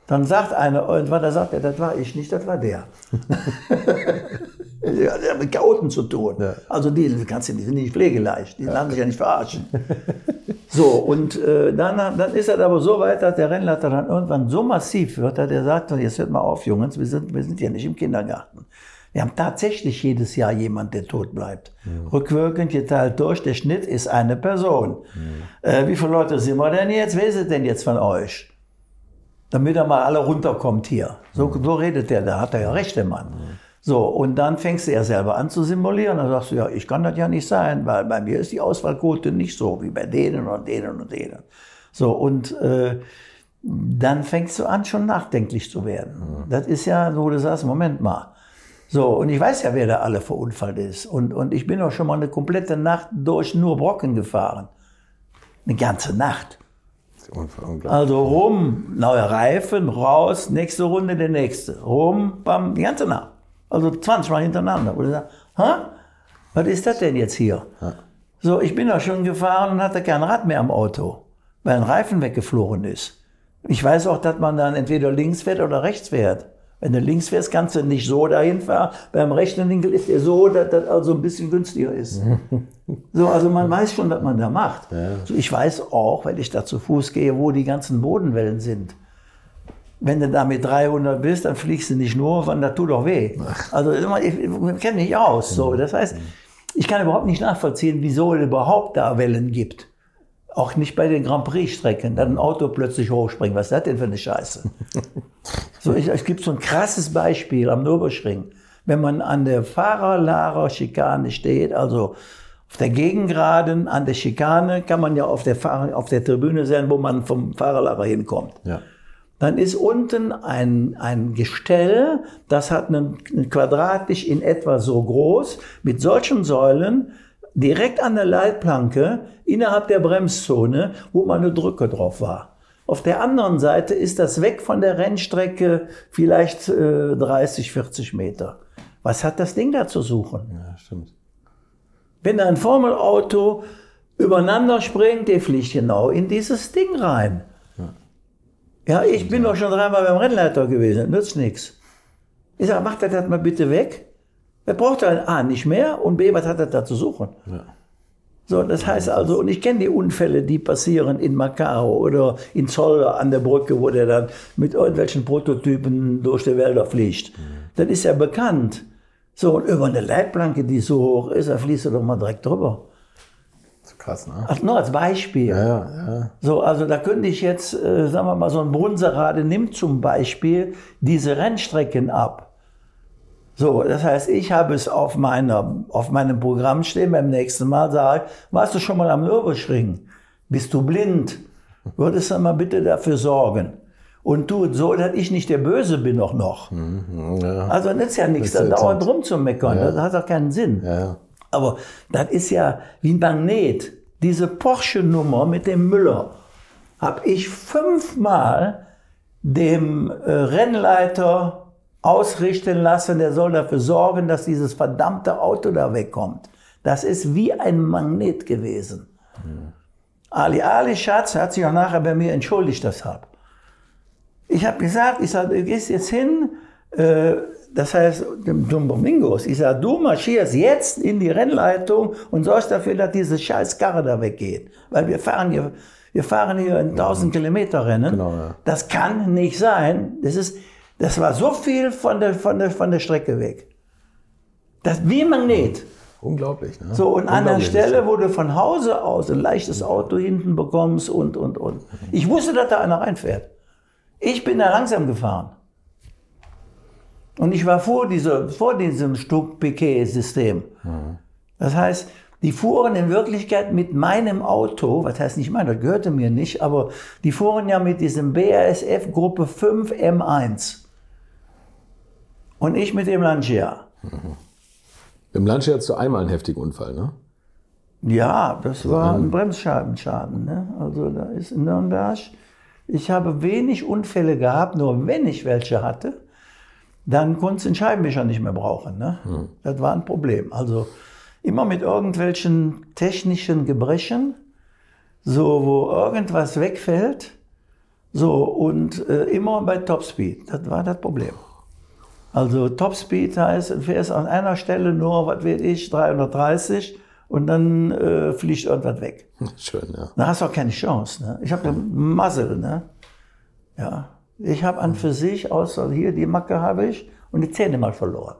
Dann sagt einer irgendwann, da sagt er, das war ich nicht, das war der. <laughs> Ja, der hat mit Chaoten zu tun. Also die, die kannst du nicht, die sind nicht pflegeleicht, die lassen sich ja nicht verarschen. So, und äh, dann, dann ist das aber so weit, dass der Rennleiter dann irgendwann so massiv wird, dass er sagt, jetzt hört mal auf, Jungs, wir sind, wir sind ja nicht im Kindergarten. Wir haben tatsächlich jedes Jahr jemand, der tot bleibt. Rückwirkend geteilt durch, der Schnitt ist eine Person. Äh, wie viele Leute sind wir denn jetzt? Wer ist es denn jetzt von euch? Damit er mal alle runterkommt hier. So, so redet der, da hat er ja recht, der Mann. So, und dann fängst du ja selber an zu simulieren. Dann sagst du, ja, ich kann das ja nicht sein, weil bei mir ist die Auswahlquote nicht so wie bei denen und denen und denen. So, und äh, dann fängst du an, schon nachdenklich zu werden. Das ist ja, wo du sagst, Moment mal. So, und ich weiß ja, wer da alle verunfallt ist. Und, und ich bin auch schon mal eine komplette Nacht durch nur Brocken gefahren. Eine ganze Nacht. Also rum, neuer Reifen, raus, nächste Runde, der nächste. Rum, bam, die ganze Nacht. Also 20 Mal hintereinander. Wo du sagst, hä? Was ist das denn jetzt hier? So, ich bin da schon gefahren und hatte kein Rad mehr am Auto, weil ein Reifen weggeflogen ist. Ich weiß auch, dass man dann entweder links fährt oder rechts fährt. Wenn du links fährst, kannst du nicht so dahin fahren. Beim rechten Winkel ist der so, dass das also ein bisschen günstiger ist. <laughs> So, also man weiß schon, was man da macht. So, ich weiß auch, wenn ich da zu Fuß gehe, wo die ganzen Bodenwellen sind. Wenn du da mit 300 bist, dann fliegst du nicht nur, sondern das tut auch weh. Also ich, ich kenne mich aus. So, das heißt, ich kann überhaupt nicht nachvollziehen, wieso es überhaupt da Wellen gibt. Auch nicht bei den Grand Prix-Strecken, dann ein Auto plötzlich hochspringt. Was ist das denn für eine Scheiße? <laughs> so, ich, es gibt so ein krasses Beispiel am Nürburgring. Wenn man an der Fahrerlager-Schikane steht, also auf der Gegengraden, an der Schikane, kann man ja auf der, Fahrer, auf der Tribüne sein, wo man vom Fahrerlager hinkommt. Ja. Dann ist unten ein, ein Gestell, das hat einen, einen quadratisch in etwa so groß, mit solchen Säulen, direkt an der Leitplanke, innerhalb der Bremszone, wo mal eine Drücke drauf war. Auf der anderen Seite ist das weg von der Rennstrecke vielleicht äh, 30, 40 Meter. Was hat das Ding da zu suchen? Ja, stimmt. Wenn ein Formelauto übereinander springt, der fliegt genau in dieses Ding rein. Ja, ich bin doch schon dreimal beim Rennleiter gewesen, nützt nichts. Ich sage, macht er das mal bitte weg. Er braucht dann A nicht mehr und B, was hat er da zu suchen? Ja. So, das heißt also, und ich kenne die Unfälle, die passieren in Macau oder in Zoll an der Brücke, wo der dann mit irgendwelchen Prototypen durch die Wälder fliegt. Das ist ja bekannt. So, und über eine Leitplanke, die so hoch ist, da fließt er doch mal direkt drüber. Das ist krass, ne? Ach, nur als Beispiel. Ja, ja, ja. So, also da könnte ich jetzt, äh, sagen wir mal, so ein Brunserade nimmt zum Beispiel diese Rennstrecken ab. So, das heißt, ich habe es auf, meiner, auf meinem Programm stehen, beim nächsten Mal sage warst du schon mal am Nürburgring? Bist du blind? Würdest du mal bitte dafür sorgen? Und tu so, dass ich nicht der Böse bin auch noch. ja. Also nützt ja nichts, Das da ist dauernd rumzumeckern. Ja. Das hat doch keinen Sinn. ja, ja. Aber das ist ja wie ein Magnet. Diese Porsche-Nummer mit dem Müller habe ich fünfmal dem äh, Rennleiter ausrichten lassen. Der soll dafür sorgen, dass dieses verdammte Auto da wegkommt. Das ist wie ein Magnet gewesen. Ali Ali Schatz hat sich auch nachher bei mir entschuldigt deshalb. Ich habe gesagt, ich sage, du gehst jetzt hin, äh, das heißt, dem Domingos, ich sage, du marschierst jetzt in die Rennleitung und sorgst dafür, dass diese scheiß Karre da weggeht. Weil wir fahren hier, wir fahren hier ein 1000 Kilometer Rennen. Genau, ja. Das kann nicht sein. Das ist, das war so viel von der, von der, von der Strecke weg. Das wie ein Magnet. Unglaublich, ne? So, und an der. Stelle, wo du von Hause aus ein leichtes Auto hinten bekommst und, und, und. Ich wusste, dass da einer reinfährt. Ich bin da langsam gefahren. Und ich war vor, dieser, vor diesem Stück Piquet-System. Das heißt, die fuhren in Wirklichkeit mit meinem Auto, was heißt nicht mein, das gehörte mir nicht, aber die fuhren ja mit diesem BASF Gruppe 5 M1. Und ich mit dem Lancia. Im Lancia hattest du einmal einen heftigen Unfall, ne? Ja, das war ein Bremsscheibenschaden. Ne? Also da ist in Nürnberg. Ich habe wenig Unfälle gehabt, nur wenn ich welche hatte, dann konnte ich den Scheibenwischer nicht mehr brauchen. Ne? Das war ein Problem. Also immer mit irgendwelchen technischen Gebrechen, so wo irgendwas wegfällt, so und äh, immer bei Topspeed. Das war das Problem. Also Topspeed heißt, du fährst an einer Stelle nur, was weiß ich, 330 und dann äh, fliegt irgendwas weg. Schön, ja. Da hast du auch keine Chance. Ne? Ich habe Muzzle. Ne? Ja. Ich habe an für sich, außer hier, die Macke habe ich und die Zähne mal verloren.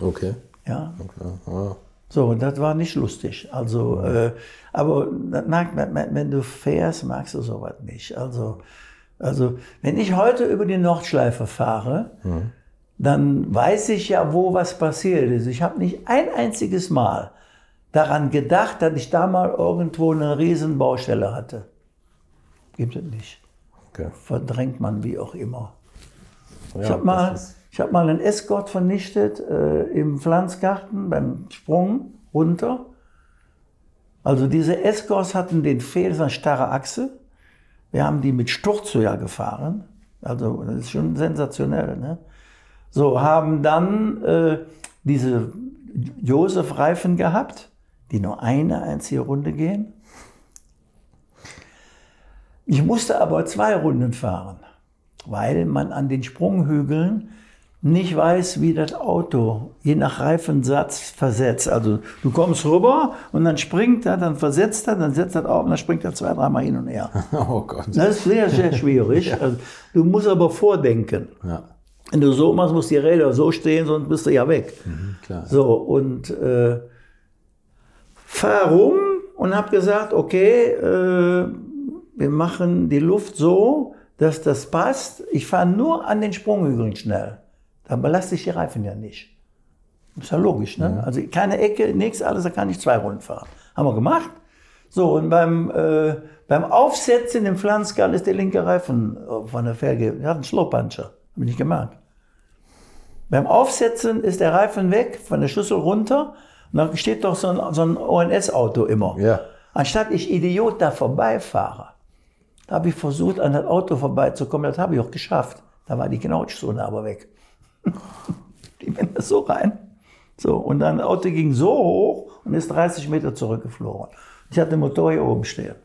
Okay. Ja. okay. Ja. So, und das war nicht lustig. Also, äh, aber wenn du fährst, magst du sowas nicht. Also, also, wenn ich heute über die Nordschleife fahre, dann weiß ich ja, wo was passiert ist. Ich habe nicht ein einziges Mal daran gedacht, dass ich da mal irgendwo eine riesen Baustelle hatte. Gibt es nicht. Okay. Verdrängt man wie auch immer. Ich Ja, habe mal, ich hab mal einen Escort vernichtet äh, im Pflanzgarten beim Sprung runter. Also diese Escorts hatten den Fehler, das war eine starre Achse. Wir haben die mit Sturzhöher gefahren. Also das ist schon sensationell. Ne? So, haben dann äh, diese Josef-Reifen gehabt, die nur eine einzige Runde gehen. Ich musste aber zwei Runden fahren, weil man an den Sprunghügeln nicht weiß, wie das Auto je nach Reifensatz versetzt. Also du kommst rüber und dann springt er, dann versetzt er, dann setzt er auf und dann springt er zwei, dreimal hin und her. <laughs> Oh Gott. Das ist sehr, sehr schwierig. <laughs> Also, du musst aber vordenken. Ja, Wenn du so machst, musst die Räder so stehen, sonst bist du ja weg. klar. So, und äh, fahr rum und habe gesagt, okay, äh, wir machen die Luft so, dass das passt. Ich fahre nur an den Sprunghügeln schnell. Da belaste ich die Reifen ja nicht. Ist ja logisch, ne? Also keine Ecke, nichts, alles, da kann ich zwei Runden fahren. Haben wir gemacht. So, und beim, äh, beim Aufsetzen im Pflanzgal ist der linke Reifen äh, von der Felge, der hat einen Slowpuncher, habe ich gemerkt. Beim Aufsetzen ist der Reifen weg, von der Schüssel runter, und dann steht doch so ein, so ein ONS-Auto immer. Ja. Anstatt ich Idiot da vorbeifahre, da habe ich versucht, an das Auto vorbeizukommen, das habe ich auch geschafft. Da war die Knautschzone aber weg. <laughs> die bin da so rein. So, und dann das Auto ging so hoch und ist 30 Meter zurückgeflogen. Ich hatte den Motor hier oben stehen.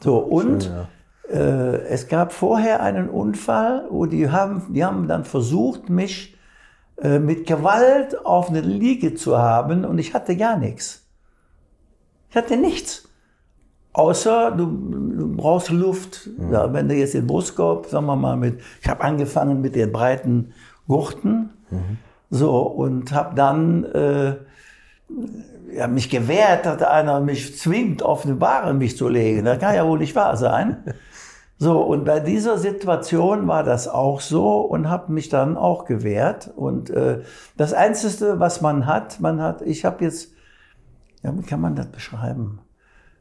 So, und Schön, äh, es gab vorher einen Unfall, wo die haben, die haben dann versucht, mich äh, mit Gewalt auf eine Liege zu haben und ich hatte gar nichts. Ich hatte nichts. Außer du, du brauchst Luft. Ja, wenn du jetzt den Brustkorb, sagen wir mal, mit, ich habe angefangen mit den breiten Gurten, so und habe dann äh, ja, mich gewehrt, dass einer mich zwingt, auf eine Bahre mich zu legen. Das kann ja wohl nicht wahr sein. <laughs> So, und bei dieser Situation war das auch so und habe mich dann auch gewehrt. Und äh, das Einzige, was man hat, man hat, ich habe jetzt, ja, wie kann man das beschreiben?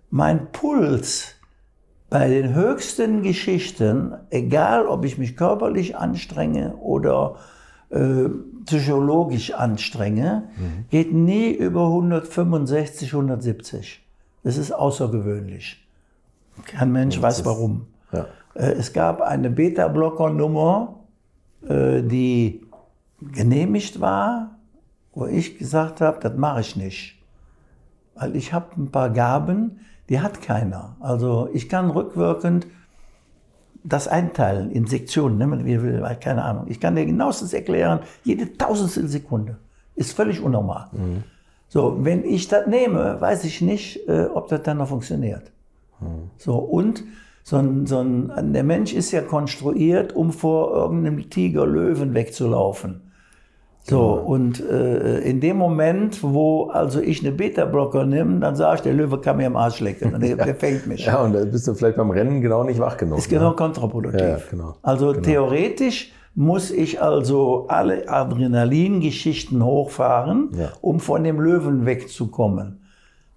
Mein Puls bei den höchsten Geschichten, egal ob ich mich körperlich anstrenge oder äh, psychologisch anstrenge, geht nie über 165, 170. Das ist außergewöhnlich. Kein Mensch weiß warum. Ja. Äh, Es gab eine Beta-Blocker-Nummer, äh, die genehmigt war, wo ich gesagt habe, das mache ich nicht. Weil ich habe ein paar Gaben, die hat keiner. Also ich kann rückwirkend das einteilen in Sektionen, nennen wir will, keine Ahnung. Ich kann dir genauestens erklären, jede tausendstel Sekunde ist völlig unnormal. So, wenn ich das nehme, weiß ich nicht, äh, ob das dann noch funktioniert. So, und so ein, so ein, der Mensch ist ja konstruiert, um vor irgendeinem Tiger, Löwen wegzulaufen. So, und äh, in dem Moment, wo also ich eine Beta-Blocker nehme, dann sage ich, der Löwe kann mir am Arsch lecken und der, der fängt mich. Ja, und da bist du vielleicht beim Rennen genau nicht wach genug. Ist genau ne? kontraproduktiv. Ja, genau. Also theoretisch muss ich also alle Adrenalingeschichten hochfahren, Ja. um von dem Löwen wegzukommen.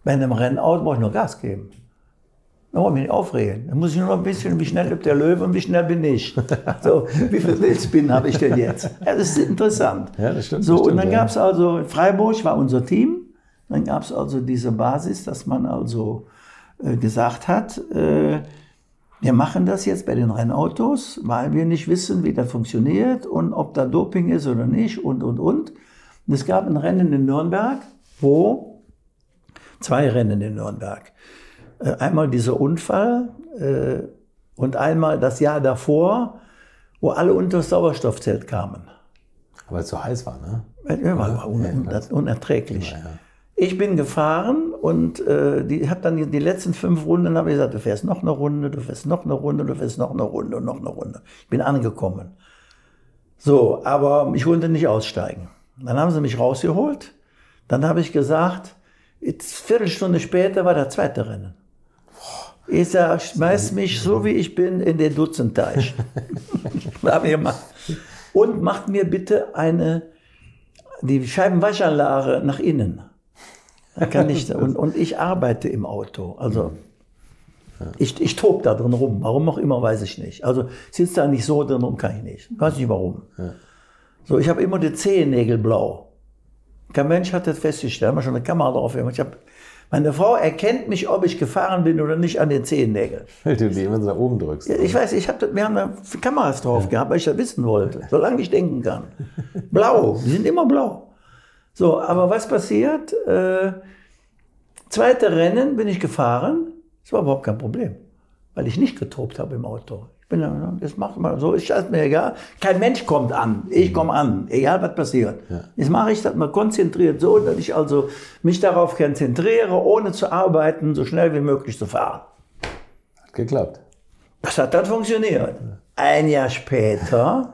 Bei einem Rennauto brauche ich nur Gas geben. Ich mich nicht aufregen. Da muss ich nur noch ein bisschen, wie schnell lebt der Löwe und wie schnell bin ich. So, wie viel Wildspin habe ich denn jetzt? Ja, das ist interessant. Ja, das stimmt, So, das und stimmt, dann ja. gab es also, in Freiburg war unser Team. Dann gab es also diese Basis, dass man also äh, gesagt hat, äh, wir machen das jetzt bei den Rennautos, weil wir nicht wissen, wie das funktioniert und ob da Doping ist oder nicht und, und, und. Und es gab ein Rennen in Nürnberg, wo, zwei Rennen in Nürnberg. Äh, Einmal dieser Unfall äh, und einmal das Jahr davor, wo alle unter das Sauerstoffzelt kamen. Weil es so heiß war, ne? Ja, war, un, un, unerträglich. Ich bin gefahren und äh, die habe dann die, die letzten fünf Runden habe ich gesagt, du fährst noch eine Runde, du fährst noch eine Runde, du fährst noch eine Runde und noch eine Runde. Ich bin angekommen. So, aber ich wollte nicht aussteigen. Dann haben sie mich rausgeholt. Dann habe ich gesagt, jetzt Viertelstunde später war der zweite Rennen. Ich sag, schmeiß mich so wie ich bin in den Dutzendteich. <laughs> Hab ich gemacht. Und macht mir bitte eine, die Scheibenwaschanlage nach innen. Da kann ich, und, und ich arbeite im Auto. Also ich, ich tob da drin rum. Warum auch immer, weiß ich nicht. Also sitzt da nicht so drin rum, kann ich nicht. Weiß nicht warum. So, ich habe immer die Zehennägel blau. Kein Mensch hat das festgestellt. Haben wir schon eine Kamera drauf. gemacht. Ich hab, meine Frau erkennt mich, ob ich gefahren bin oder nicht, an den Zehennägeln. Weil du die immer so nach oben drückst. Ja, Ich weiß, ich hab, wir haben da Kameras drauf gehabt, weil ich das wissen wollte, solange ich denken kann. Blau, die sind immer blau. So, aber was passiert? Äh, zweite Rennen bin ich gefahren, das war überhaupt kein Problem, weil ich nicht getobt habe im Auto. Ich bin dann, das macht mal so, ist das mir egal. Kein Mensch kommt an, ich komme an, egal was passiert. Jetzt mache ich das mal konzentriert so, dass ich also mich darauf konzentriere, ohne zu arbeiten, so schnell wie möglich zu fahren. Hat geklappt. Das hat dann funktioniert. Ein Jahr später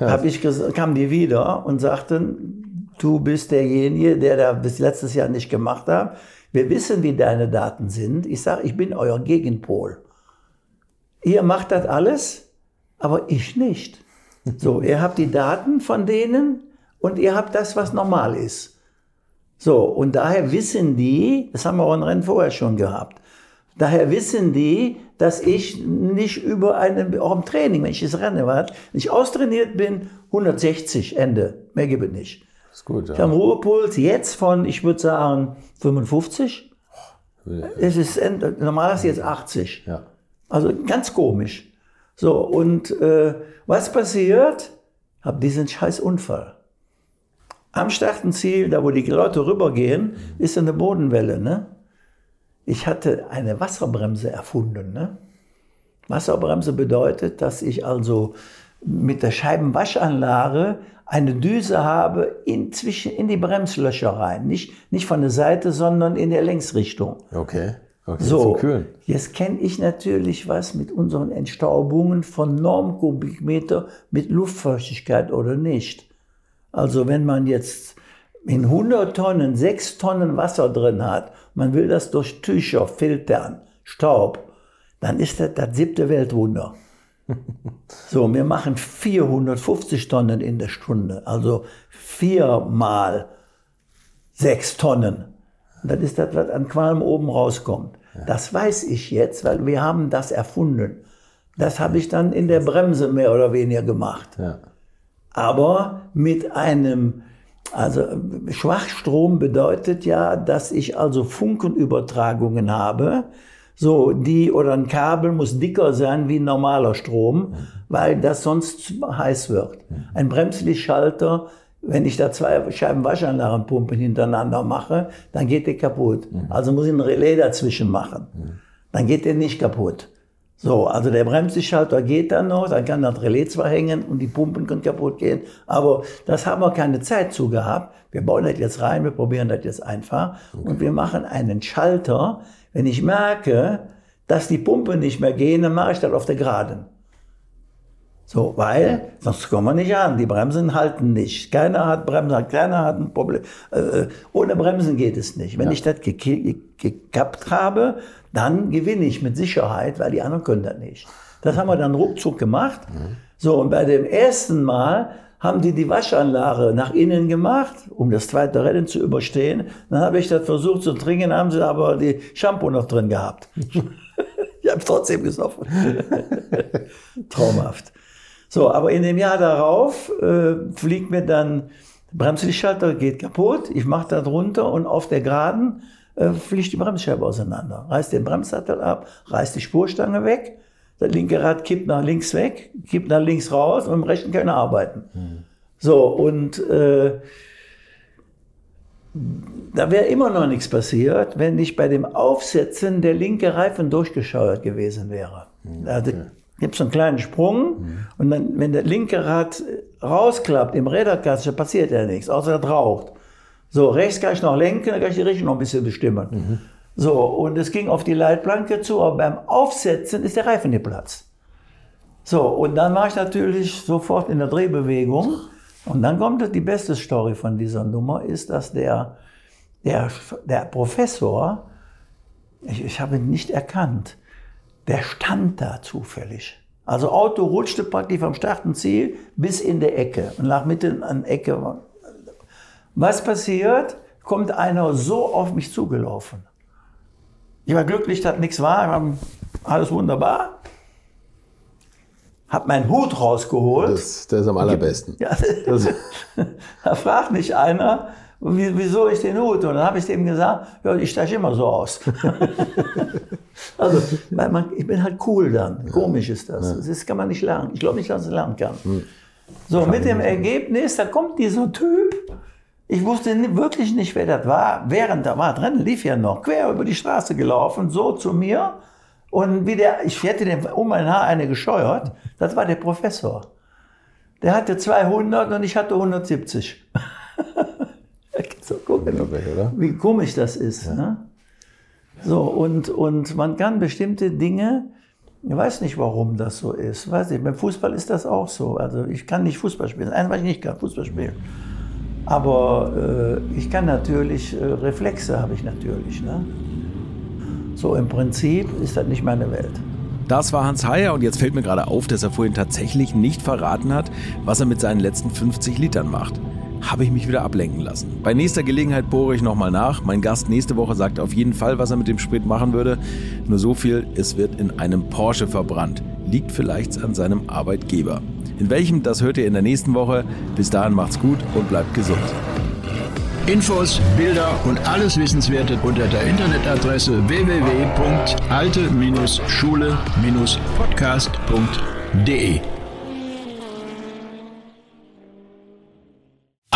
<laughs> ich kamen die wieder und sagten, du bist derjenige, der da bis letztes Jahr nicht gemacht hat. Wir wissen, wie deine Daten sind. Ich sage, ich bin euer Gegenpol. Ihr macht das alles, aber ich nicht. So, ihr habt die Daten von denen und ihr habt das, was normal ist. So, und daher wissen die, das haben wir auch in Rennen vorher schon gehabt, daher wissen die, dass ich nicht über einen, auch im Training, wenn ich das Rennen war, wenn ich austrainiert bin, 160, Ende. Mehr gibt es nicht. Ist gut, Ich habe einen Ruhepuls jetzt von, ich würde sagen, 55. Es ist, end- normal ist jetzt 80. Ja. Also ganz komisch. So, und äh, was passiert? Hab diesen scheiß Unfall. Am Startenziel, da wo die Leute rübergehen, ist eine Bodenwelle. Ne? Ich hatte eine Wasserbremse erfunden. Ne? Wasserbremse bedeutet, dass ich also mit der Scheibenwaschanlage eine Düse habe inzwischen in die Bremslöcher rein. Nicht, nicht von der Seite, sondern in der Längsrichtung. Okay. Okay, So, jetzt kenne ich natürlich was mit unseren Entstaubungen von Normkubikmeter mit Luftfeuchtigkeit oder nicht. Also wenn man jetzt in 100 Tonnen 6 Tonnen Wasser drin hat, man will das durch Tücher filtern, Staub, dann ist das das siebte Weltwunder. <laughs> So, wir machen 450 Tonnen in der Stunde, also viermal sechs Tonnen. Das ist das, was an Qualm oben rauskommt. Das weiß ich jetzt, weil wir haben das erfunden. Das habe ich dann in der Bremse mehr oder weniger gemacht. Ja. Aber mit einem, also Schwachstrom bedeutet ja, dass ich also Funkenübertragungen habe. So, die oder ein Kabel muss dicker sein wie ein normaler Strom, weil das sonst zu heiß wird. Ein Bremslichtschalter, wenn ich da zwei Scheiben Waschanlagenpumpen hintereinander mache, dann geht der kaputt. Also muss ich ein Relais dazwischen machen. Dann geht der nicht kaputt. So, also der Bremslichtschalter geht dann noch, dann kann das Relais zwar hängen und die Pumpen können kaputt gehen, aber das haben wir keine Zeit zu gehabt. Wir bauen das jetzt rein, wir probieren das jetzt einfach und wir machen einen Schalter. Wenn ich merke, dass die Pumpen nicht mehr gehen, dann mache ich das auf der Geraden. So, weil sonst kommen wir nicht an. Die Bremsen halten nicht. Keiner hat Bremsen, keiner hat ein Problem. Äh, ohne Bremsen geht es nicht. Wenn ich das gekappt habe, dann gewinne ich mit Sicherheit, weil die anderen können das nicht. Das haben wir dann ruckzuck gemacht. So, und bei dem ersten Mal haben die die Waschanlage nach innen gemacht, um das zweite Rennen zu überstehen. Dann habe ich das versucht zu trinken, haben sie aber die Shampoo noch drin gehabt. <laughs> ich habe trotzdem gesoffen. <laughs> Traumhaft. So, aber in dem Jahr darauf äh, fliegt mir dann Bremslichtschalter geht kaputt, ich mache da drunter und auf der Geraden äh, fliegt die Bremsscheibe auseinander. Reißt den Bremssattel ab, reißt die Spurstange weg, das linke Rad kippt nach links weg, kippt nach links raus und im rechten kann er arbeiten. So, und äh, da wäre immer noch nichts passiert, wenn nicht bei dem Aufsetzen der linke Reifen durchgescheuert gewesen wäre. Also gibt es einen kleinen Sprung und dann, wenn der linke Rad rausklappt im Räderkasten, passiert ja nichts, außer er raucht. So, rechts kann ich noch lenken, dann kann ich die Richtung noch ein bisschen bestimmen. So, und es ging auf die Leitplanke zu, aber beim Aufsetzen ist der Reifen geplatzt. So, und dann war ich natürlich sofort in der Drehbewegung. Und dann kommt die beste Story von dieser Nummer, ist, dass der, der, der Professor, ich, ich habe ihn nicht erkannt, der stand da zufällig. Also Auto rutschte praktisch vom Startenziel bis in der Ecke und lag mitten an der Ecke. Was passiert? Kommt einer so auf mich zugelaufen. Ich war glücklich, dass nichts war, alles wunderbar. Hab meinen Hut rausgeholt. Das, das ist am allerbesten. Ja, <laughs> da fragt mich einer, wieso ich den Hut? Und dann habe ich dem gesagt, ja, ich steige immer so aus. <laughs> also, weil man, ich bin halt cool dann. Komisch ist das. Das kann man nicht lernen. Ich glaube nicht, dass man es lernen kann. So, mit dem Ergebnis, da kommt dieser Typ. Ich wusste wirklich nicht, wer das war. Während da war drin, lief ja noch quer über die Straße gelaufen, so zu mir. Und wie der, ich hätte dem um mein Haar eine gescheuert. Das war der Professor. Der hatte 200 und ich hatte 170. oder? wie komisch das ist. Ne? So, und, und man kann bestimmte Dinge, ich weiß nicht, warum das so ist. Weiß ich, beim Fußball ist das auch so. Also ich kann nicht Fußball spielen. Was ich nicht kann, Fußball spielen. Aber äh, ich kann natürlich, äh, Reflexe habe ich natürlich. Ne? So im Prinzip ist das nicht meine Welt. Das war Hans Heyer und jetzt fällt mir gerade auf, dass er vorhin tatsächlich nicht verraten hat, was er mit seinen letzten 50 Litern macht. Habe ich mich wieder ablenken lassen. Bei nächster Gelegenheit bohre ich nochmal nach. Mein Gast nächste Woche sagt auf jeden Fall, was er mit dem Sprit machen würde. Nur so viel, es wird in einem Porsche verbrannt. Liegt vielleicht an seinem Arbeitgeber. In welchem, das hört ihr in der nächsten Woche. Bis dahin macht's gut und bleibt gesund. Infos, Bilder und alles Wissenswerte unter der Internetadresse www.alte-schule-podcast.de.